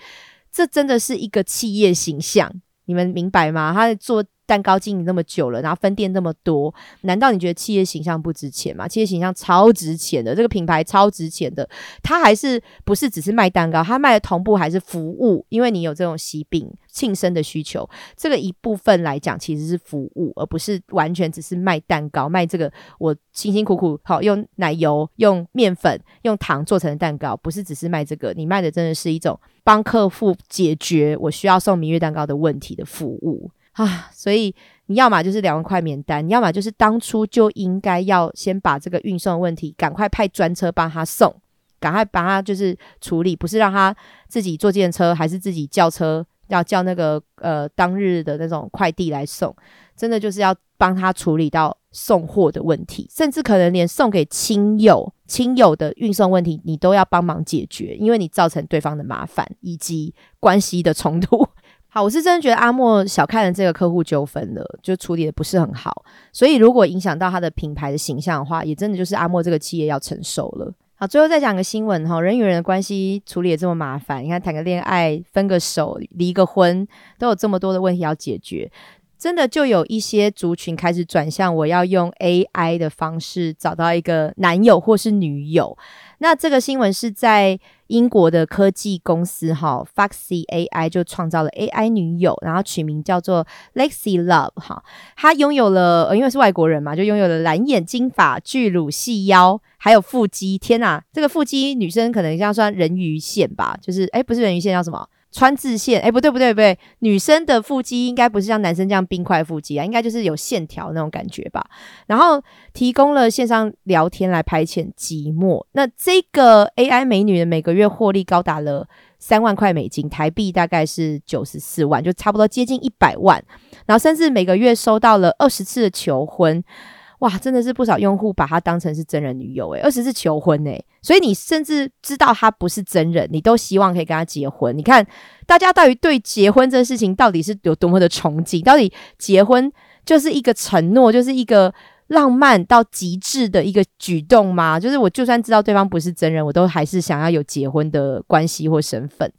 这真的是一个企业形象，你们明白吗？他做。蛋糕经营那么久了，然后分店那么多，难道你觉得企业形象不值钱吗？企业形象超值钱的，这个品牌超值钱的，它还是不是只是卖蛋糕？它卖的同步还是服务？因为你有这种喜饼庆生的需求，这个一部分来讲其实是服务，而不是完全只是卖蛋糕，卖这个我辛辛苦苦好用奶油、用面粉、用糖做成的蛋糕，不是只是卖这个，你卖的真的是一种帮客户解决我需要送明月蛋糕的问题的服务。啊，所以你要么就是两万块免单，你要么就是当初就应该要先把这个运送问题赶快派专车帮他送，赶快把他就是处理，不是让他自己坐电车，还是自己叫车，要叫那个呃当日的那种快递来送，真的就是要帮他处理到送货的问题，甚至可能连送给亲友亲友的运送问题，你都要帮忙解决，因为你造成对方的麻烦以及关系的冲突。好，我是真的觉得阿莫小看了这个客户纠纷了，就处理的不是很好，所以如果影响到他的品牌的形象的话，也真的就是阿莫这个企业要承受了。好，最后再讲个新闻哈，人与人的关系处理的这么麻烦，你看谈个恋爱、分个手、离个婚，都有这么多的问题要解决。真的就有一些族群开始转向，我要用 AI 的方式找到一个男友或是女友。那这个新闻是在英国的科技公司哈，Foxy AI 就创造了 AI 女友，然后取名叫做 Lexi Love 哈。她拥有了，呃，因为是外国人嘛，就拥有了蓝眼、金发、巨乳、细腰，还有腹肌。天哪，这个腹肌女生可能要算人鱼线吧？就是，哎，不是人鱼线，叫什么？川字线，哎，不对不对不对，女生的腹肌应该不是像男生这样冰块腹肌啊，应该就是有线条那种感觉吧。然后提供了线上聊天来排遣寂寞。那这个 AI 美女的每个月获利高达了三万块美金，台币大概是九十四万，就差不多接近一百万。然后甚至每个月收到了二十次的求婚。哇，真的是不少用户把她当成是真人女友诶，二十次求婚诶，所以你甚至知道她不是真人，你都希望可以跟她结婚。你看，大家到底对结婚这事情到底是有多么的憧憬？到底结婚就是一个承诺，就是一个浪漫到极致的一个举动吗？就是我就算知道对方不是真人，我都还是想要有结婚的关系或身份。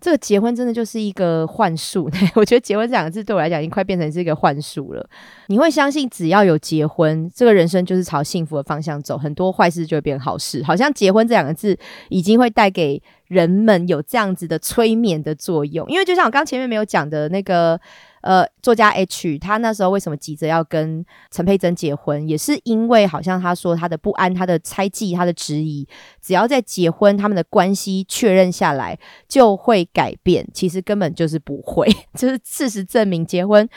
这个结婚真的就是一个幻术，我觉得结婚这两个字对我来讲已经快变成是一个幻术了。你会相信只要有结婚，这个人生就是朝幸福的方向走，很多坏事就会变好事。好像结婚这两个字已经会带给人们有这样子的催眠的作用，因为就像我刚前面没有讲的那个。呃，作家 H，他那时候为什么急着要跟陈佩珍结婚，也是因为好像他说他的不安、他的猜忌、他的质疑，只要在结婚，他们的关系确认下来就会改变。其实根本就是不会，就是事实证明，结婚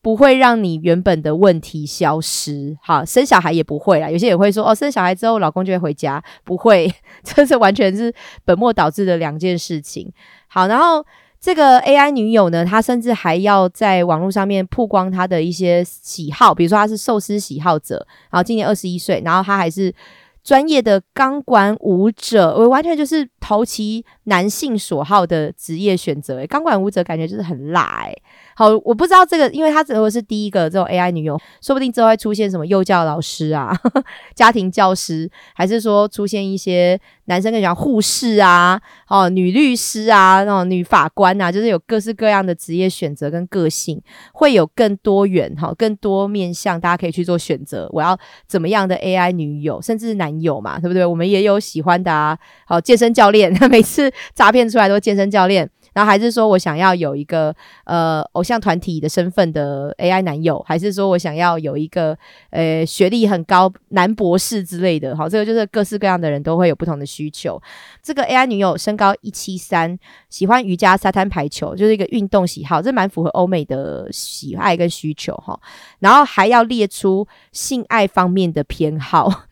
不会让你原本的问题消失。好，生小孩也不会啦。有些人会说，哦，生小孩之后老公就会回家，不会，这是完全是本末倒置的两件事情。好，然后。这个 AI 女友呢，她甚至还要在网络上面曝光她的一些喜好，比如说她是寿司喜好者，然后今年二十一岁，然后她还是专业的钢管舞者，我完全就是投其男性所好的职业选择。诶，钢管舞者感觉就是很辣诶。好，我不知道这个，因为他如果是第一个这种 AI 女友，说不定之后会出现什么幼教老师啊、家庭教师，还是说出现一些男生更喜欢护士啊、哦女律师啊、那种女法官啊，就是有各式各样的职业选择跟个性，会有更多元哈、更多面向，大家可以去做选择。我要怎么样的 AI 女友，甚至是男友嘛，对不对？我们也有喜欢的啊，好健身教练，每次诈骗出来都健身教练。然后还是说我想要有一个呃偶像团体的身份的 AI 男友，还是说我想要有一个呃学历很高男博士之类的？好，这个就是各式各样的人都会有不同的需求。这个 AI 女友身高一七三，喜欢瑜伽、沙滩排球，就是一个运动喜好，这蛮符合欧美的喜爱跟需求哈。然后还要列出性爱方面的偏好。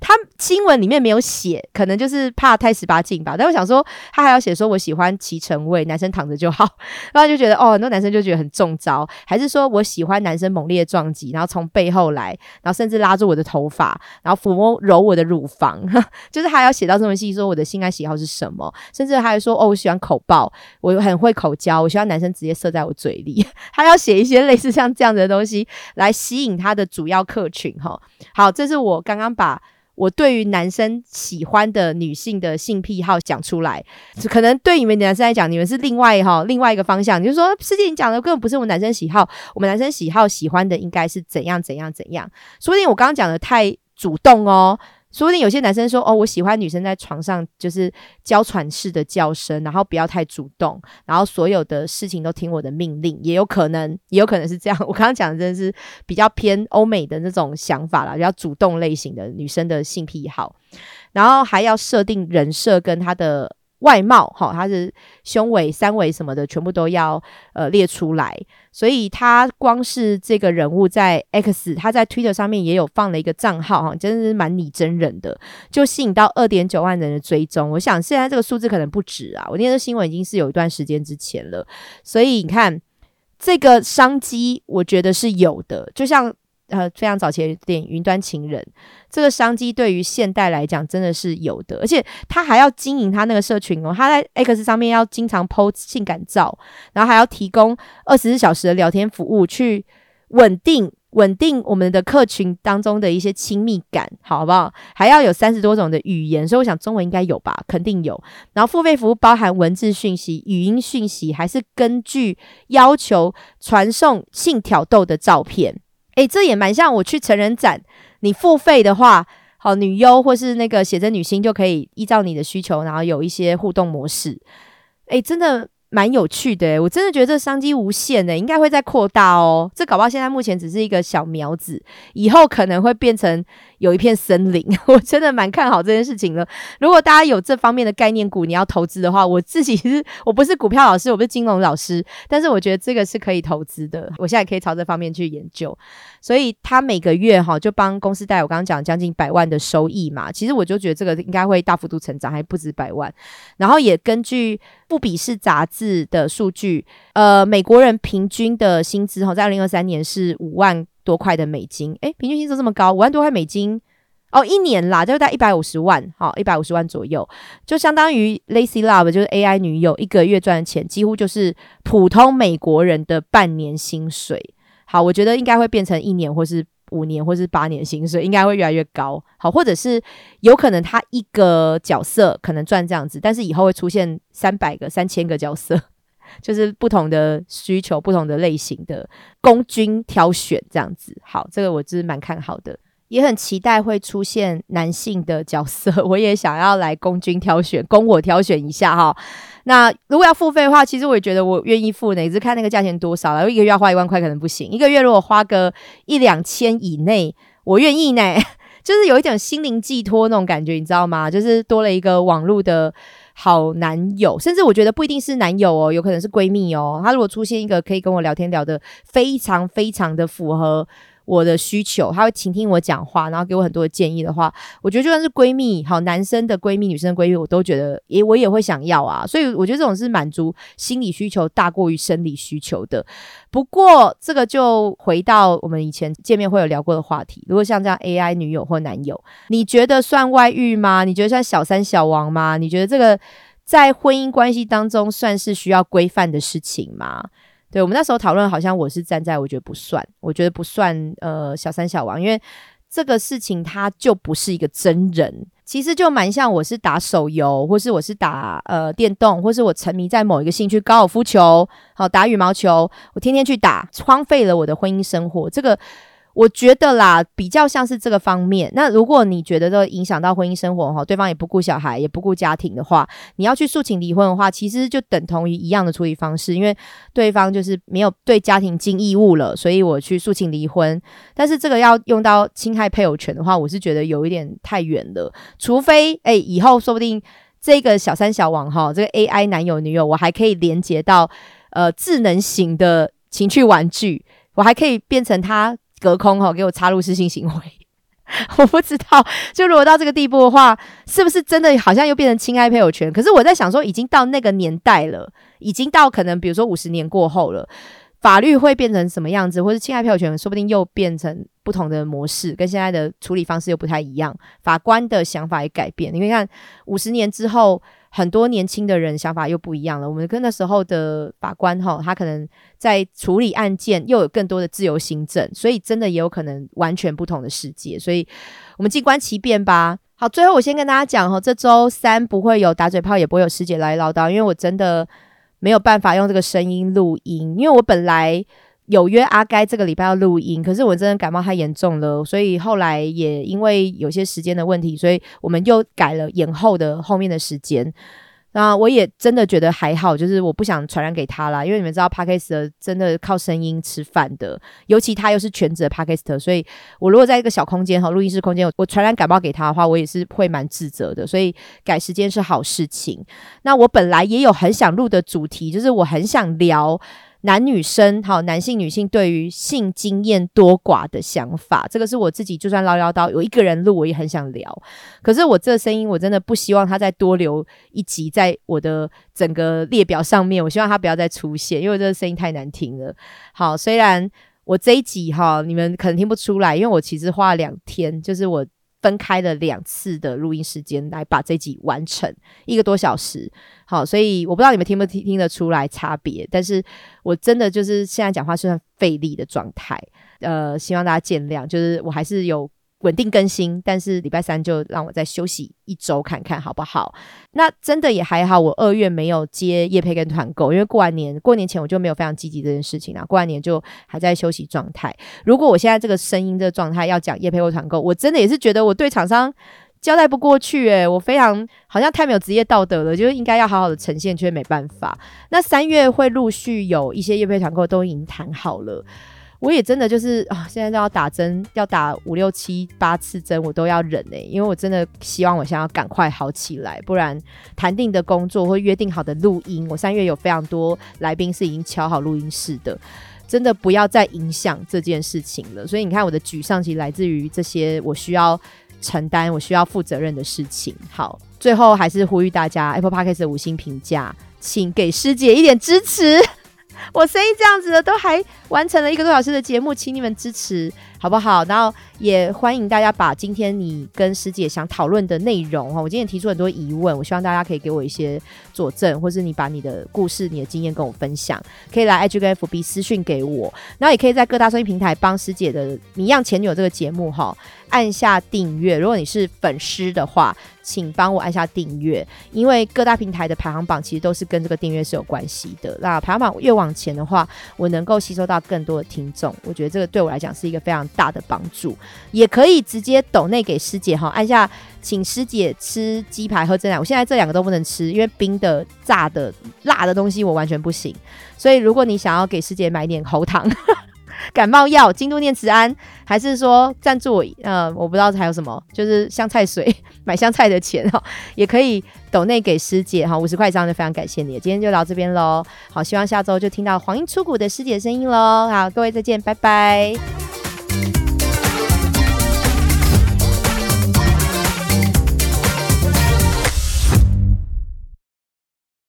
他新闻里面没有写，可能就是怕太十八禁吧。但我想说，他还要写说我喜欢骑乘位，男生躺着就好。然后就觉得哦，很多男生就觉得很中招。还是说我喜欢男生猛烈撞击，然后从背后来，然后甚至拉住我的头发，然后抚摸揉我的乳房，就是还要写到这么细，说我的性爱喜好是什么。甚至他还说哦，我喜欢口爆，我很会口交，我喜欢男生直接射在我嘴里。他要写一些类似像这样子的东西来吸引他的主要客群哈。好，这是我刚刚把。我对于男生喜欢的女性的性癖好讲出来，可能对你们男生来讲，你们是另外哈另外一个方向。你就说，师姐你讲的根本不是我们男生喜好，我们男生喜好喜欢的应该是怎样怎样怎样。说不定我刚刚讲的太主动哦。说不定有些男生说：“哦，我喜欢女生在床上就是娇喘式的叫声，然后不要太主动，然后所有的事情都听我的命令。”也有可能，也有可能是这样。我刚刚讲的真的是比较偏欧美的那种想法啦，比较主动类型的女生的性癖好，然后还要设定人设跟她的。外貌哈，他是胸围、三围什么的，全部都要呃列出来。所以他光是这个人物在 X，他在 Twitter 上面也有放了一个账号哈，真的是蛮拟真人的，就吸引到二点九万人的追踪。我想现在这个数字可能不止啊，我念的新闻已经是有一段时间之前了。所以你看这个商机，我觉得是有的，就像。呃，非常早期的电影《云端情人》，这个商机对于现代来讲真的是有的，而且他还要经营他那个社群哦，他在 X 上面要经常 PO 性感照，然后还要提供二十四小时的聊天服务，去稳定稳定我们的客群当中的一些亲密感，好不好？还要有三十多种的语言，所以我想中文应该有吧，肯定有。然后付费服务包含文字讯息、语音讯息，还是根据要求传送性挑逗的照片。哎，这也蛮像我去成人展，你付费的话，好女优或是那个写真女星就可以依照你的需求，然后有一些互动模式。哎，真的。蛮有趣的，我真的觉得这商机无限的，应该会再扩大哦。这搞不好现在目前只是一个小苗子，以后可能会变成有一片森林。我真的蛮看好这件事情的。如果大家有这方面的概念股，你要投资的话，我自己是 我不是股票老师，我不是金融老师，但是我觉得这个是可以投资的。我现在可以朝这方面去研究。所以他每个月哈就帮公司带我刚刚讲将近百万的收益嘛，其实我就觉得这个应该会大幅度成长，还不止百万。然后也根据富比士杂志。的数据，呃，美国人平均的薪资哈，在二零二三年是五万多块的美金，诶，平均薪资这么高，五万多块美金哦，一年啦，就在一百五十万，好，一百五十万左右，就相当于 Lacy Love 就是 AI 女友一个月赚的钱，几乎就是普通美国人的半年薪水。好，我觉得应该会变成一年或是。五年或是八年薪水应该会越来越高，好，或者是有可能他一个角色可能赚这样子，但是以后会出现三百个、三千个角色，就是不同的需求、不同的类型的公君挑选这样子。好，这个我是蛮看好的。也很期待会出现男性的角色，我也想要来供君挑选，供我挑选一下哈。那如果要付费的话，其实我也觉得我愿意付呢，只是看那个价钱多少了。一个月要花一万块可能不行，一个月如果花个一两千以内，我愿意呢。就是有一点心灵寄托那种感觉，你知道吗？就是多了一个网络的好男友，甚至我觉得不一定是男友哦，有可能是闺蜜哦。她如果出现一个可以跟我聊天聊的非常非常的符合。我的需求，他会倾听我讲话，然后给我很多的建议的话，我觉得就算是闺蜜，好男生的闺蜜、女生的闺蜜，我都觉得也我也会想要啊。所以我觉得这种是满足心理需求大过于生理需求的。不过这个就回到我们以前见面会有聊过的话题，如果像这样 AI 女友或男友，你觉得算外遇吗？你觉得算小三小王吗？你觉得这个在婚姻关系当中算是需要规范的事情吗？对我们那时候讨论，好像我是站在我觉得不算，我觉得不算呃小三小王，因为这个事情它就不是一个真人，其实就蛮像我是打手游，或是我是打呃电动，或是我沉迷在某一个兴趣高尔夫球，好打羽毛球，我天天去打，荒废了我的婚姻生活。这个我觉得啦，比较像是这个方面。那如果你觉得这影响到婚姻生活哈，对方也不顾小孩，也不顾家庭的话，你要去诉请离婚的话，其实就等同于一样的处理方式，因为对方就是没有对家庭尽义务了，所以我去诉请离婚。但是这个要用到侵害配偶权的话，我是觉得有一点太远了。除非哎，以后说不定这个小三小王哈，这个 AI 男友女友，我还可以连接到呃智能型的情趣玩具，我还可以变成他。隔空哈，给我插入私信行为，我不知道。就如果到这个地步的话，是不是真的好像又变成侵害配偶权？可是我在想说，已经到那个年代了，已经到可能比如说五十年过后了，法律会变成什么样子，或者侵害配偶权，说不定又变成不同的模式，跟现在的处理方式又不太一样。法官的想法也改变，你可以看五十年之后。很多年轻的人想法又不一样了。我们跟那时候的法官哈，他可能在处理案件又有更多的自由行政，所以真的也有可能完全不同的世界。所以我们静观其变吧。好，最后我先跟大家讲哈，这周三不会有打嘴炮，也不会有师姐来唠叨，因为我真的没有办法用这个声音录音，因为我本来。有约阿该这个礼拜要录音，可是我真的感冒太严重了，所以后来也因为有些时间的问题，所以我们又改了延后的后面的时间。那我也真的觉得还好，就是我不想传染给他啦，因为你们知道 p a k i s t 真的靠声音吃饭的，尤其他又是全职的 p a k i s t 所以我如果在一个小空间哈，录音室空间，我传染感冒给他的话，我也是会蛮自责的。所以改时间是好事情。那我本来也有很想录的主题，就是我很想聊。男女生，好，男性、女性对于性经验多寡的想法，这个是我自己就算唠唠叨，有一个人录，我也很想聊。可是我这声音，我真的不希望他再多留一集在我的整个列表上面。我希望他不要再出现，因为这个声音太难听了。好，虽然我这一集哈，你们可能听不出来，因为我其实花了两天，就是我。分开了两次的录音时间来把这集完成一个多小时，好，所以我不知道你们听不听听得出来差别，但是我真的就是现在讲话是很费力的状态，呃，希望大家见谅，就是我还是有。稳定更新，但是礼拜三就让我再休息一周看看好不好？那真的也还好，我二月没有接夜配跟团购，因为过完年过年前我就没有非常积极这件事情啊。过完年就还在休息状态。如果我现在这个声音这个状态要讲夜配或团购，我真的也是觉得我对厂商交代不过去诶，我非常好像太没有职业道德了，就是应该要好好的呈现，却没办法。那三月会陆续有一些业配团购都已经谈好了。我也真的就是啊，现在都要打针，要打五六七八次针，我都要忍哎，因为我真的希望我现在要赶快好起来，不然谈定的工作或约定好的录音，我三月有非常多来宾是已经敲好录音室的，真的不要再影响这件事情了。所以你看，我的沮丧其实来自于这些我需要承担、我需要负责任的事情。好，最后还是呼吁大家，Apple Podcast 的五星评价，请给师姐一点支持。我生意这样子的，都还完成了一个多小时的节目，请你们支持。好不好？然后也欢迎大家把今天你跟师姐想讨论的内容哈，我今天提出很多疑问，我希望大家可以给我一些佐证，或是你把你的故事、你的经验跟我分享，可以来 H 跟 FB 私讯给我，然后也可以在各大收音平台帮师姐的《谜样前女友》这个节目哈按下订阅。如果你是粉丝的话，请帮我按下订阅，因为各大平台的排行榜其实都是跟这个订阅是有关系的。那排行榜越往前的话，我能够吸收到更多的听众，我觉得这个对我来讲是一个非常。大的帮助，也可以直接抖内给师姐哈，按下请师姐吃鸡排喝真奶。我现在这两个都不能吃，因为冰的、炸的、辣的东西我完全不行。所以如果你想要给师姐买点喉糖、感冒药、京都念慈庵，还是说赞助我，呃，我不知道还有什么，就是香菜水买香菜的钱哈，也可以抖内给师姐哈，五十块一张就非常感谢你。今天就到这边喽，好，希望下周就听到黄莺出谷的师姐声音喽。好，各位再见，拜拜。